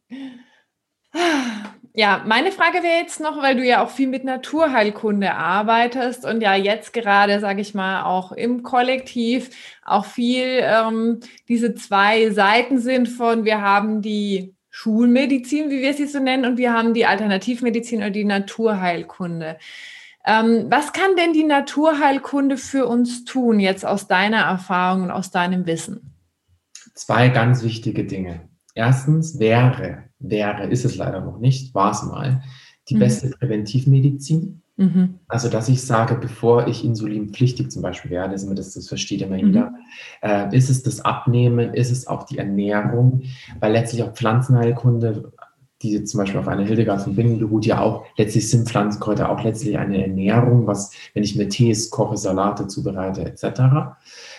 Ja, meine Frage wäre jetzt noch, weil du ja auch viel mit Naturheilkunde arbeitest und ja jetzt gerade, sage ich mal, auch im Kollektiv auch viel ähm, diese zwei Seiten sind von, wir haben die Schulmedizin, wie wir sie so nennen, und wir haben die Alternativmedizin oder die Naturheilkunde. Ähm, was kann denn die Naturheilkunde für uns tun, jetzt aus deiner Erfahrung und aus deinem Wissen? Zwei ganz wichtige Dinge. Erstens wäre, wäre, ist es leider noch nicht, war es mal, die mhm. beste Präventivmedizin. Mhm. Also, dass ich sage, bevor ich insulinpflichtig zum Beispiel werde, das, das, das versteht immer mhm. jeder, äh, ist es das Abnehmen, ist es auch die Ernährung, weil letztlich auch Pflanzenheilkunde, die zum Beispiel auf eine Hildegard von Bingen beruht, ja auch, letztlich sind Pflanzenkräuter auch letztlich eine Ernährung, was, wenn ich mir Tees koche, Salate zubereite, etc.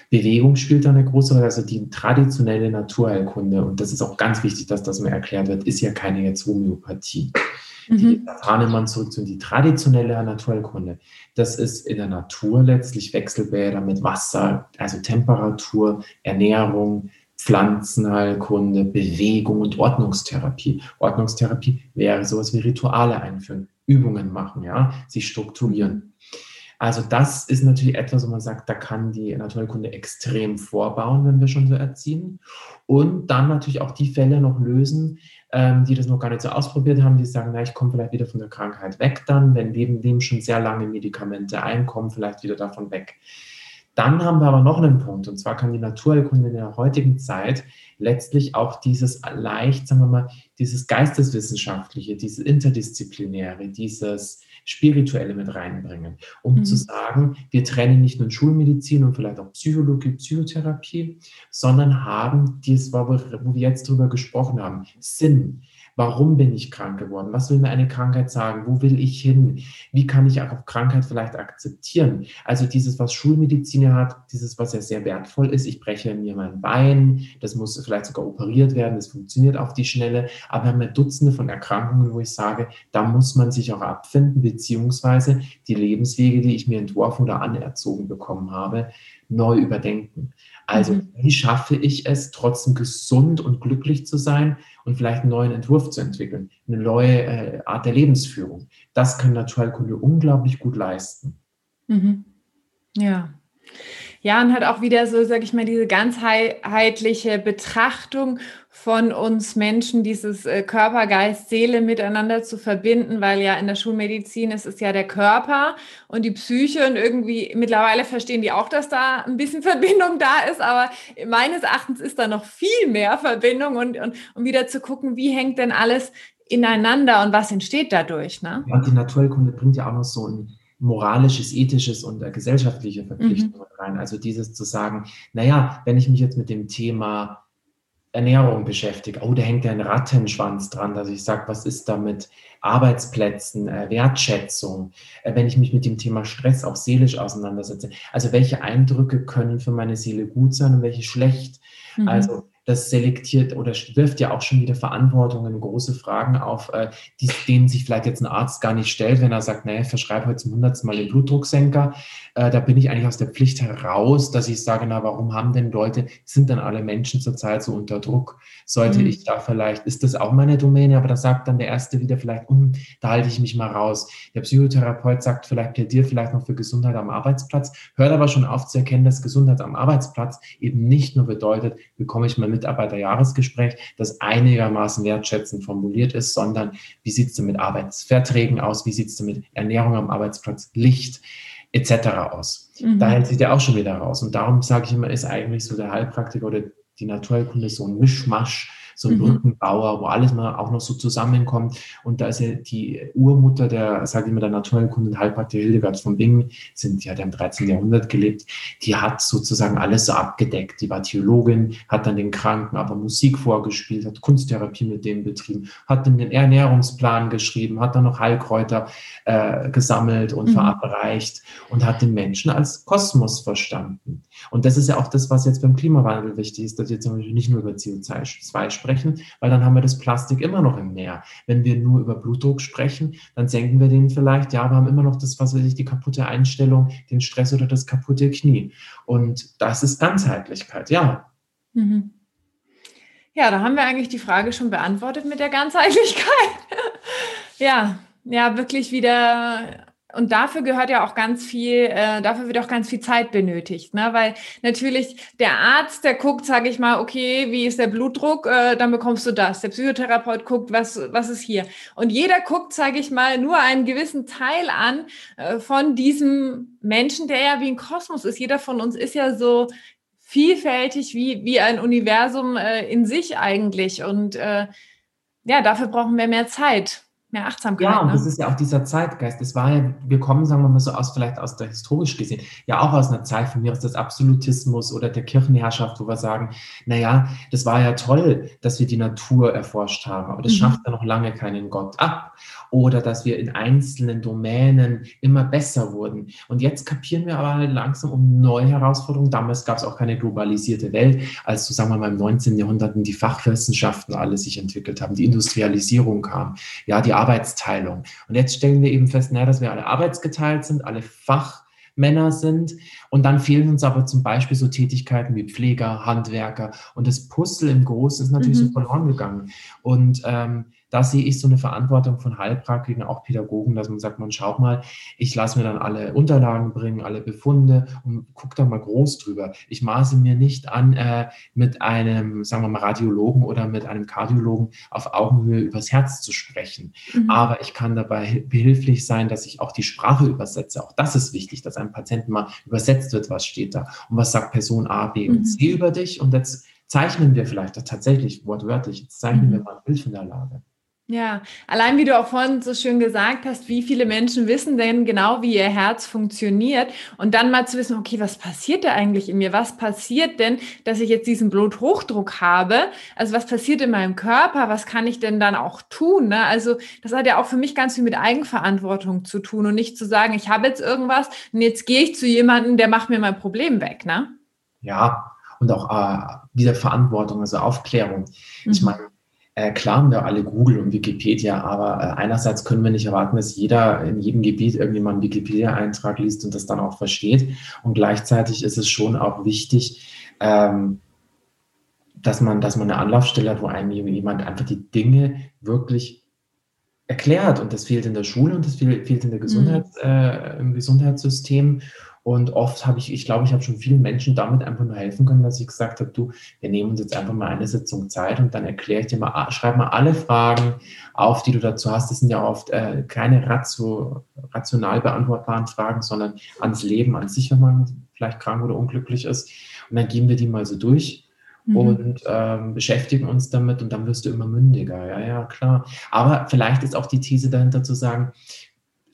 Bewegung spielt da eine große Rolle. Also die traditionelle Naturheilkunde, und das ist auch ganz wichtig, dass das mir erklärt wird, ist ja keine jetzt Homöopathie. Mhm. Die Hahnemann zurück zu die traditionelle Naturheilkunde. Das ist in der Natur letztlich Wechselbäder mit Wasser, also Temperatur, Ernährung, Pflanzenheilkunde, Bewegung und Ordnungstherapie. Ordnungstherapie wäre sowas wie Rituale einführen, Übungen machen, ja, sich strukturieren. Also das ist natürlich etwas, wo man sagt, da kann die Naturkunde extrem vorbauen, wenn wir schon so erziehen. Und dann natürlich auch die Fälle noch lösen, ähm, die das noch gar nicht so ausprobiert haben, die sagen, na, ich komme vielleicht wieder von der Krankheit weg dann, wenn neben dem schon sehr lange Medikamente einkommen, vielleicht wieder davon weg. Dann haben wir aber noch einen Punkt, und zwar kann die Naturheilkunde in der heutigen Zeit letztlich auch dieses leicht, sagen wir mal, dieses Geisteswissenschaftliche, dieses Interdisziplinäre, dieses Spirituelle mit reinbringen, um mhm. zu sagen, wir trennen nicht nur Schulmedizin und vielleicht auch Psychologie, Psychotherapie, sondern haben dies, wo wir jetzt drüber gesprochen haben, Sinn. Warum bin ich krank geworden? Was will mir eine Krankheit sagen? Wo will ich hin? Wie kann ich auch Krankheit vielleicht akzeptieren? Also dieses, was Schulmediziner hat, dieses, was ja sehr wertvoll ist. Ich breche mir mein Bein, das muss vielleicht sogar operiert werden, das funktioniert auf die Schnelle. Aber wir haben ja Dutzende von Erkrankungen, wo ich sage, da muss man sich auch abfinden, beziehungsweise die Lebenswege, die ich mir entworfen oder anerzogen bekommen habe, neu überdenken. Also, mhm. wie schaffe ich es, trotzdem gesund und glücklich zu sein und vielleicht einen neuen Entwurf zu entwickeln, eine neue äh, Art der Lebensführung? Das kann Naturheilkunde unglaublich gut leisten. Mhm. Ja. Ja, und hat auch wieder so, sag ich mal, diese ganzheitliche Betrachtung von uns Menschen, dieses äh, Körper, Geist, Seele miteinander zu verbinden, weil ja in der Schulmedizin ist es ja der Körper und die Psyche und irgendwie mittlerweile verstehen die auch, dass da ein bisschen Verbindung da ist, aber meines Erachtens ist da noch viel mehr Verbindung und, und um wieder zu gucken, wie hängt denn alles ineinander und was entsteht dadurch. Ne? Ja, die Naturheilkunde bringt ja auch noch so ein moralisches, ethisches und äh, gesellschaftliche Verpflichtungen mhm. rein. Also dieses zu sagen, naja, wenn ich mich jetzt mit dem Thema Ernährung beschäftige, oh, da hängt ja ein Rattenschwanz dran, dass ich sage, was ist da mit Arbeitsplätzen, äh, Wertschätzung, äh, wenn ich mich mit dem Thema Stress auch seelisch auseinandersetze. Also welche Eindrücke können für meine Seele gut sein und welche schlecht. Mhm. Also das selektiert oder wirft ja auch schon wieder Verantwortungen, große Fragen auf, äh, die, denen sich vielleicht jetzt ein Arzt gar nicht stellt, wenn er sagt, naja, verschreibe heute zum hundertsten Mal den Blutdrucksenker. Äh, da bin ich eigentlich aus der Pflicht heraus, dass ich sage, na, warum haben denn Leute, sind dann alle Menschen zurzeit so unter Druck? Sollte mhm. ich da vielleicht, ist das auch meine Domäne? Aber da sagt dann der Erste wieder vielleicht, um, da halte ich mich mal raus. Der Psychotherapeut sagt vielleicht, plädiert vielleicht noch für Gesundheit am Arbeitsplatz, hört aber schon auf zu erkennen, dass Gesundheit am Arbeitsplatz eben nicht nur bedeutet, bekomme ich mal mit Mitarbeiterjahresgespräch, das einigermaßen wertschätzend formuliert ist, sondern wie sieht es denn mit Arbeitsverträgen aus, wie sieht es denn mit Ernährung am Arbeitsplatz, Licht etc. aus. Mhm. Da hält sich der auch schon wieder raus. Und darum sage ich immer, ist eigentlich so der Heilpraktiker oder die Naturheilkunde so ein Mischmasch so ein mhm. Brückenbauer, wo alles mal auch noch so zusammenkommt. Und da ist ja die Urmutter der, sage ich mal, der Naturheilkunde und Heilpraktiker Hildegard von Bingen, sind, die hat ja im 13. Jahrhundert gelebt, die hat sozusagen alles so abgedeckt. Die war Theologin, hat dann den Kranken aber Musik vorgespielt, hat Kunsttherapie mit denen betrieben, hat dann den Ernährungsplan geschrieben, hat dann noch Heilkräuter äh, gesammelt und mhm. verabreicht und hat den Menschen als Kosmos verstanden. Und das ist ja auch das, was jetzt beim Klimawandel wichtig ist, dass wir zum Beispiel nicht nur über CO2 sprechen, weil dann haben wir das Plastik immer noch im Meer. Wenn wir nur über Blutdruck sprechen, dann senken wir den vielleicht, ja, wir haben immer noch das, was weiß ich, die kaputte Einstellung, den Stress oder das kaputte Knie. Und das ist Ganzheitlichkeit, ja. Mhm. Ja, da haben wir eigentlich die Frage schon beantwortet mit der Ganzheitlichkeit. ja, ja, wirklich wieder und dafür gehört ja auch ganz viel, äh, dafür wird auch ganz viel Zeit benötigt, ne? Weil natürlich der Arzt, der guckt, sage ich mal, okay, wie ist der Blutdruck, äh, dann bekommst du das. Der Psychotherapeut guckt, was was ist hier. Und jeder guckt, sage ich mal, nur einen gewissen Teil an äh, von diesem Menschen, der ja wie ein Kosmos ist. Jeder von uns ist ja so vielfältig wie wie ein Universum äh, in sich eigentlich. Und äh, ja, dafür brauchen wir mehr Zeit mehr Achtsamkeit. Ja, und ne? das ist ja auch dieser Zeitgeist. Das war ja, wir kommen, sagen wir mal so aus, vielleicht aus der historisch gesehen, ja auch aus einer Zeit von mir aus des Absolutismus oder der Kirchenherrschaft, wo wir sagen, naja, das war ja toll, dass wir die Natur erforscht haben, aber das mhm. schafft ja noch lange keinen Gott ab. Oder dass wir in einzelnen Domänen immer besser wurden. Und jetzt kapieren wir aber halt langsam um neue Herausforderungen. Damals gab es auch keine globalisierte Welt, als so sagen wir mal im 19. Jahrhundert die Fachwissenschaften alle sich entwickelt haben, die Industrialisierung kam, ja, die Arbeitsteilung. Und jetzt stellen wir eben fest, naja, dass wir alle arbeitsgeteilt sind, alle Fachmänner sind. Und dann fehlen uns aber zum Beispiel so Tätigkeiten wie Pfleger, Handwerker. Und das Puzzle im Großen ist natürlich mhm. so verloren gegangen. Und ähm, da sehe ich so eine Verantwortung von Heilpraktikern, auch Pädagogen, dass man sagt, man schaut mal, ich lasse mir dann alle Unterlagen bringen, alle Befunde und gucke da mal groß drüber. Ich maße mir nicht an, äh, mit einem, sagen wir mal, Radiologen oder mit einem Kardiologen auf Augenhöhe übers Herz zu sprechen. Mhm. Aber ich kann dabei behilflich sein, dass ich auch die Sprache übersetze. Auch das ist wichtig, dass einem Patienten mal übersetzt wird, was steht da und was sagt Person A, B und C mhm. über dich. Und jetzt zeichnen wir vielleicht tatsächlich wortwörtlich, jetzt zeichnen mhm. wir mal ein Bild von der Lage. Ja, allein wie du auch vorhin so schön gesagt hast, wie viele Menschen wissen denn genau, wie ihr Herz funktioniert und dann mal zu wissen, okay, was passiert da eigentlich in mir? Was passiert denn, dass ich jetzt diesen Bluthochdruck habe? Also was passiert in meinem Körper? Was kann ich denn dann auch tun? Ne? Also das hat ja auch für mich ganz viel mit Eigenverantwortung zu tun und nicht zu sagen, ich habe jetzt irgendwas und jetzt gehe ich zu jemandem, der macht mir mein Problem weg, ne? Ja, und auch äh, wieder Verantwortung, also Aufklärung. Mhm. Ich meine, äh, klar haben wir alle Google und Wikipedia, aber äh, einerseits können wir nicht erwarten, dass jeder in jedem Gebiet irgendwie mal einen Wikipedia-Eintrag liest und das dann auch versteht. Und gleichzeitig ist es schon auch wichtig, ähm, dass man, dass man eine Anlaufstelle hat, wo einem jemand einfach die Dinge wirklich erklärt. Und das fehlt in der Schule und das fehlt, in der Gesundheits, mhm. äh, im Gesundheitssystem. Und oft habe ich, ich glaube, ich habe schon vielen Menschen damit einfach nur helfen können, dass ich gesagt habe, du, wir nehmen uns jetzt einfach mal eine Sitzung Zeit und dann erkläre ich dir mal, schreib mal alle Fragen auf, die du dazu hast. Das sind ja oft äh, keine ratio, rational beantwortbaren Fragen, sondern ans Leben an sich, wenn man vielleicht krank oder unglücklich ist. Und dann gehen wir die mal so durch mhm. und ähm, beschäftigen uns damit und dann wirst du immer mündiger. Ja, ja, klar. Aber vielleicht ist auch die These dahinter zu sagen,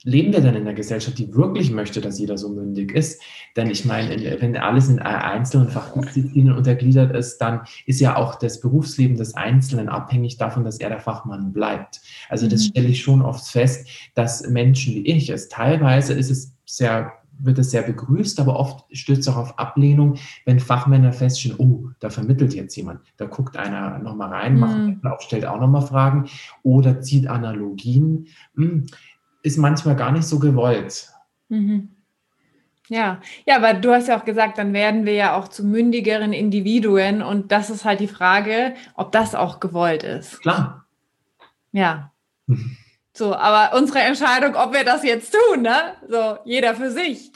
leben wir denn in einer Gesellschaft, die wirklich möchte, dass jeder so mündig ist? Denn ich meine, wenn alles in einzelnen Fachdisziplinen untergliedert ist, dann ist ja auch das Berufsleben des Einzelnen abhängig davon, dass er der Fachmann bleibt. Also das mhm. stelle ich schon oft fest, dass Menschen wie ich es, teilweise ist es sehr wird es sehr begrüßt, aber oft stößt es auch auf Ablehnung, wenn Fachmänner feststellen, oh, da vermittelt jetzt jemand, da guckt einer nochmal rein, macht mhm. auf, stellt auch nochmal Fragen oder zieht Analogien. Ist manchmal gar nicht so gewollt. Mhm. Ja, ja, aber du hast ja auch gesagt, dann werden wir ja auch zu mündigeren Individuen und das ist halt die Frage, ob das auch gewollt ist. Klar. Ja. So, aber unsere Entscheidung, ob wir das jetzt tun, ne? So, jeder für sich.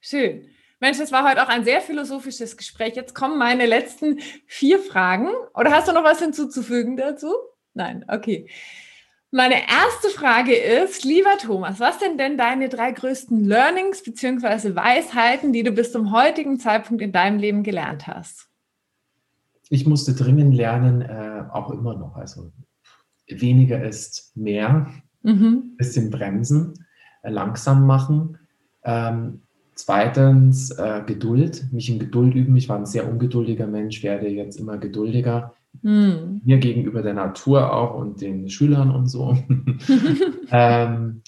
Schön. Mensch, das war heute auch ein sehr philosophisches Gespräch. Jetzt kommen meine letzten vier Fragen. Oder hast du noch was hinzuzufügen dazu? Nein, okay. Meine erste Frage ist, lieber Thomas, was sind denn deine drei größten Learnings bzw. Weisheiten, die du bis zum heutigen Zeitpunkt in deinem Leben gelernt hast? Ich musste dringend lernen, äh, auch immer noch. Also weniger ist mehr, mhm. bisschen bremsen, äh, langsam machen. Ähm, zweitens äh, Geduld, mich in Geduld üben. Ich war ein sehr ungeduldiger Mensch, werde jetzt immer geduldiger hm. Mir gegenüber der Natur auch und den Schülern und so. ähm,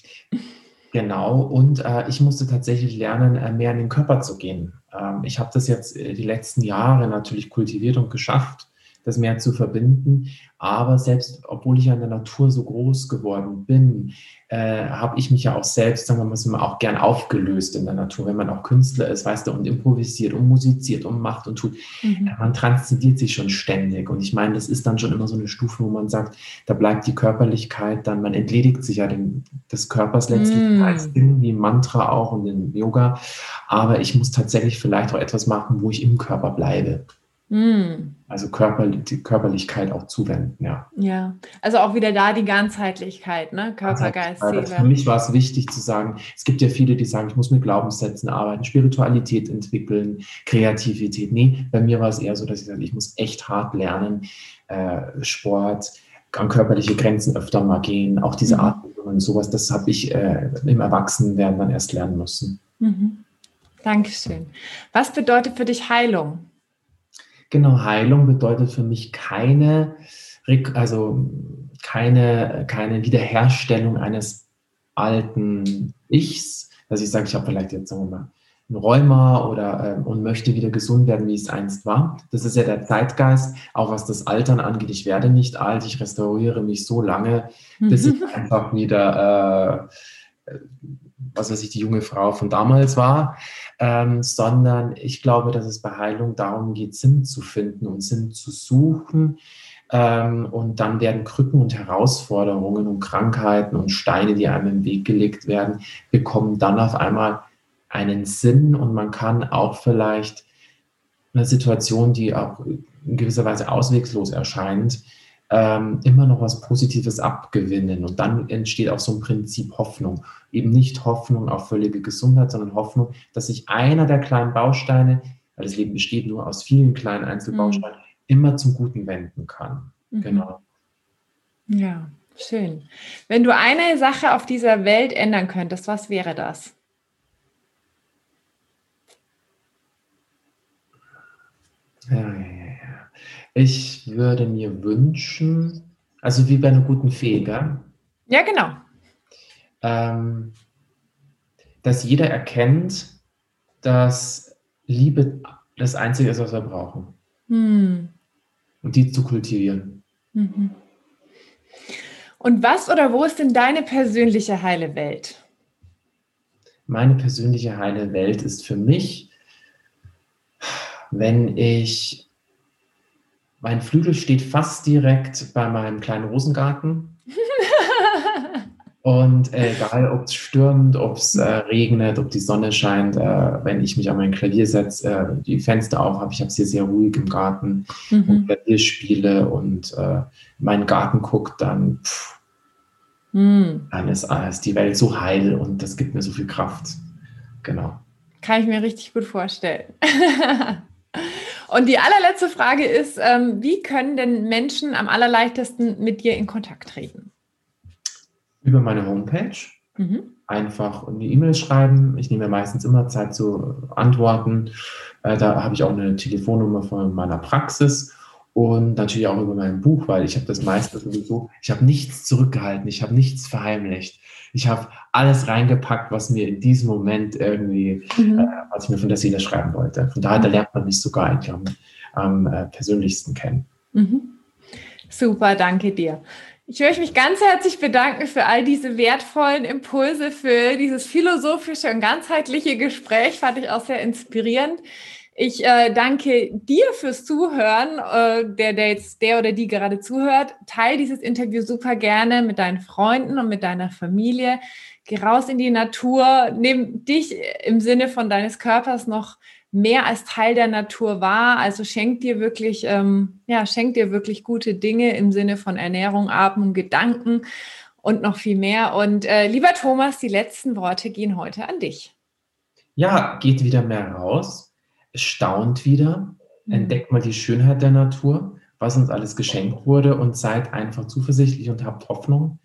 genau, und äh, ich musste tatsächlich lernen, äh, mehr in den Körper zu gehen. Ähm, ich habe das jetzt äh, die letzten Jahre natürlich kultiviert und geschafft, das mehr zu verbinden. Aber selbst, obwohl ich ja in der Natur so groß geworden bin, äh, habe ich mich ja auch selbst, sagen wir mal, auch gern aufgelöst in der Natur. Wenn man auch Künstler ist, weißt du, und improvisiert und musiziert und macht und tut, mhm. äh, man transzendiert sich schon ständig. Und ich meine, das ist dann schon immer so eine Stufe, wo man sagt, da bleibt die Körperlichkeit dann, man entledigt sich ja den, des Körpers letztlich mhm. als irgendwie Mantra auch und im Yoga. Aber ich muss tatsächlich vielleicht auch etwas machen, wo ich im Körper bleibe. Mm. Also Körper, die Körperlichkeit auch zuwenden, ja. Ja, also auch wieder da die Ganzheitlichkeit, ne? Körper, Geist, Seele. Für mich war es wichtig zu sagen, es gibt ja viele, die sagen, ich muss mit Glaubenssätzen arbeiten, Spiritualität entwickeln, Kreativität. Nee, bei mir war es eher so, dass ich sage, ich muss echt hart lernen, äh, Sport, an körperliche Grenzen öfter mal gehen, auch diese mhm. Atmung und sowas, das habe ich äh, im Erwachsenenwerden dann erst lernen müssen. Mhm. Dankeschön. Was bedeutet für dich Heilung? Genau, Heilung bedeutet für mich keine, also keine, keine Wiederherstellung eines alten Ichs, dass ich sage, ich habe vielleicht jetzt sagen wir mal ein Rheuma oder ähm, und möchte wieder gesund werden, wie es einst war. Das ist ja der Zeitgeist, auch was das Altern angeht. Ich werde nicht alt, ich restauriere mich so lange, bis ich einfach wieder äh, was weiß ich, die junge Frau von damals war, ähm, sondern ich glaube, dass es bei Heilung darum geht, Sinn zu finden und Sinn zu suchen. Ähm, und dann werden Krücken und Herausforderungen und Krankheiten und Steine, die einem im Weg gelegt werden, bekommen dann auf einmal einen Sinn und man kann auch vielleicht eine Situation, die auch in gewisser Weise auswegslos erscheint, ähm, immer noch was Positives abgewinnen. Und dann entsteht auch so ein Prinzip Hoffnung. Eben nicht Hoffnung auf völlige Gesundheit, sondern Hoffnung, dass sich einer der kleinen Bausteine, weil das Leben besteht nur aus vielen kleinen Einzelbausteinen, mhm. immer zum Guten wenden kann. Mhm. Genau. Ja, schön. Wenn du eine Sache auf dieser Welt ändern könntest, was wäre das? Ja, ja, ja. Ich würde mir wünschen, also wie bei einer guten Fee, gell? Ja, genau. Ähm, dass jeder erkennt, dass Liebe das Einzige ist, was wir brauchen. Hm. Und die zu kultivieren. Mhm. Und was oder wo ist denn deine persönliche heile Welt? Meine persönliche heile Welt ist für mich, wenn ich mein Flügel steht fast direkt bei meinem kleinen Rosengarten. Und äh, egal, ob es stürmt, ob es äh, regnet, ob die Sonne scheint, äh, wenn ich mich an mein Klavier setze, äh, die Fenster auf habe, ich habe es hier sehr ruhig im Garten mhm. und Klavier spiele und äh, meinen Garten guckt, dann, pff, mhm. dann ist, ist die Welt so heil und das gibt mir so viel Kraft. Genau. Kann ich mir richtig gut vorstellen. Und die allerletzte Frage ist, ähm, wie können denn Menschen am allerleichtesten mit dir in Kontakt treten? Über meine Homepage. Mhm. Einfach eine E-Mail schreiben. Ich nehme meistens immer Zeit zu antworten. Äh, da habe ich auch eine Telefonnummer von meiner Praxis und natürlich auch über mein Buch, weil ich habe das meiste sowieso, ich habe nichts zurückgehalten, ich habe nichts verheimlicht. Ich habe alles reingepackt, was mir in diesem Moment irgendwie, mhm. äh, was ich mir von der Seele schreiben wollte. Von daher, da mhm. lernt man mich sogar eigentlich am, am äh, persönlichsten kennen. Mhm. Super, danke dir. Ich möchte mich ganz herzlich bedanken für all diese wertvollen Impulse, für dieses philosophische und ganzheitliche Gespräch. Fand ich auch sehr inspirierend. Ich äh, danke dir fürs Zuhören, äh, der, der jetzt der oder die gerade zuhört. Teil dieses Interview super gerne mit deinen Freunden und mit deiner Familie. Geh raus in die Natur, nimm dich im Sinne von deines Körpers noch mehr als Teil der Natur wahr. Also schenk dir wirklich, ähm, ja, schenk dir wirklich gute Dinge im Sinne von Ernährung, Atmung, Gedanken und noch viel mehr. Und äh, lieber Thomas, die letzten Worte gehen heute an dich. Ja, geht wieder mehr raus staunt wieder, mhm. entdeckt mal die Schönheit der Natur, was uns alles geschenkt wurde und seid einfach zuversichtlich und habt Hoffnung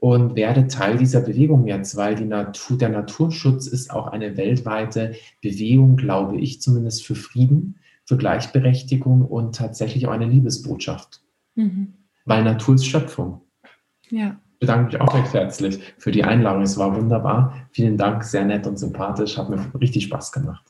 und werdet Teil dieser Bewegung jetzt, weil die Natur, der Naturschutz ist auch eine weltweite Bewegung, glaube ich zumindest, für Frieden, für Gleichberechtigung und tatsächlich auch eine Liebesbotschaft. Mhm. Weil Natur ist Schöpfung. Ja. Ich bedanke mich auch recht herzlich für die Einladung. Es war wunderbar. Vielen Dank, sehr nett und sympathisch. Hat mir richtig Spaß gemacht.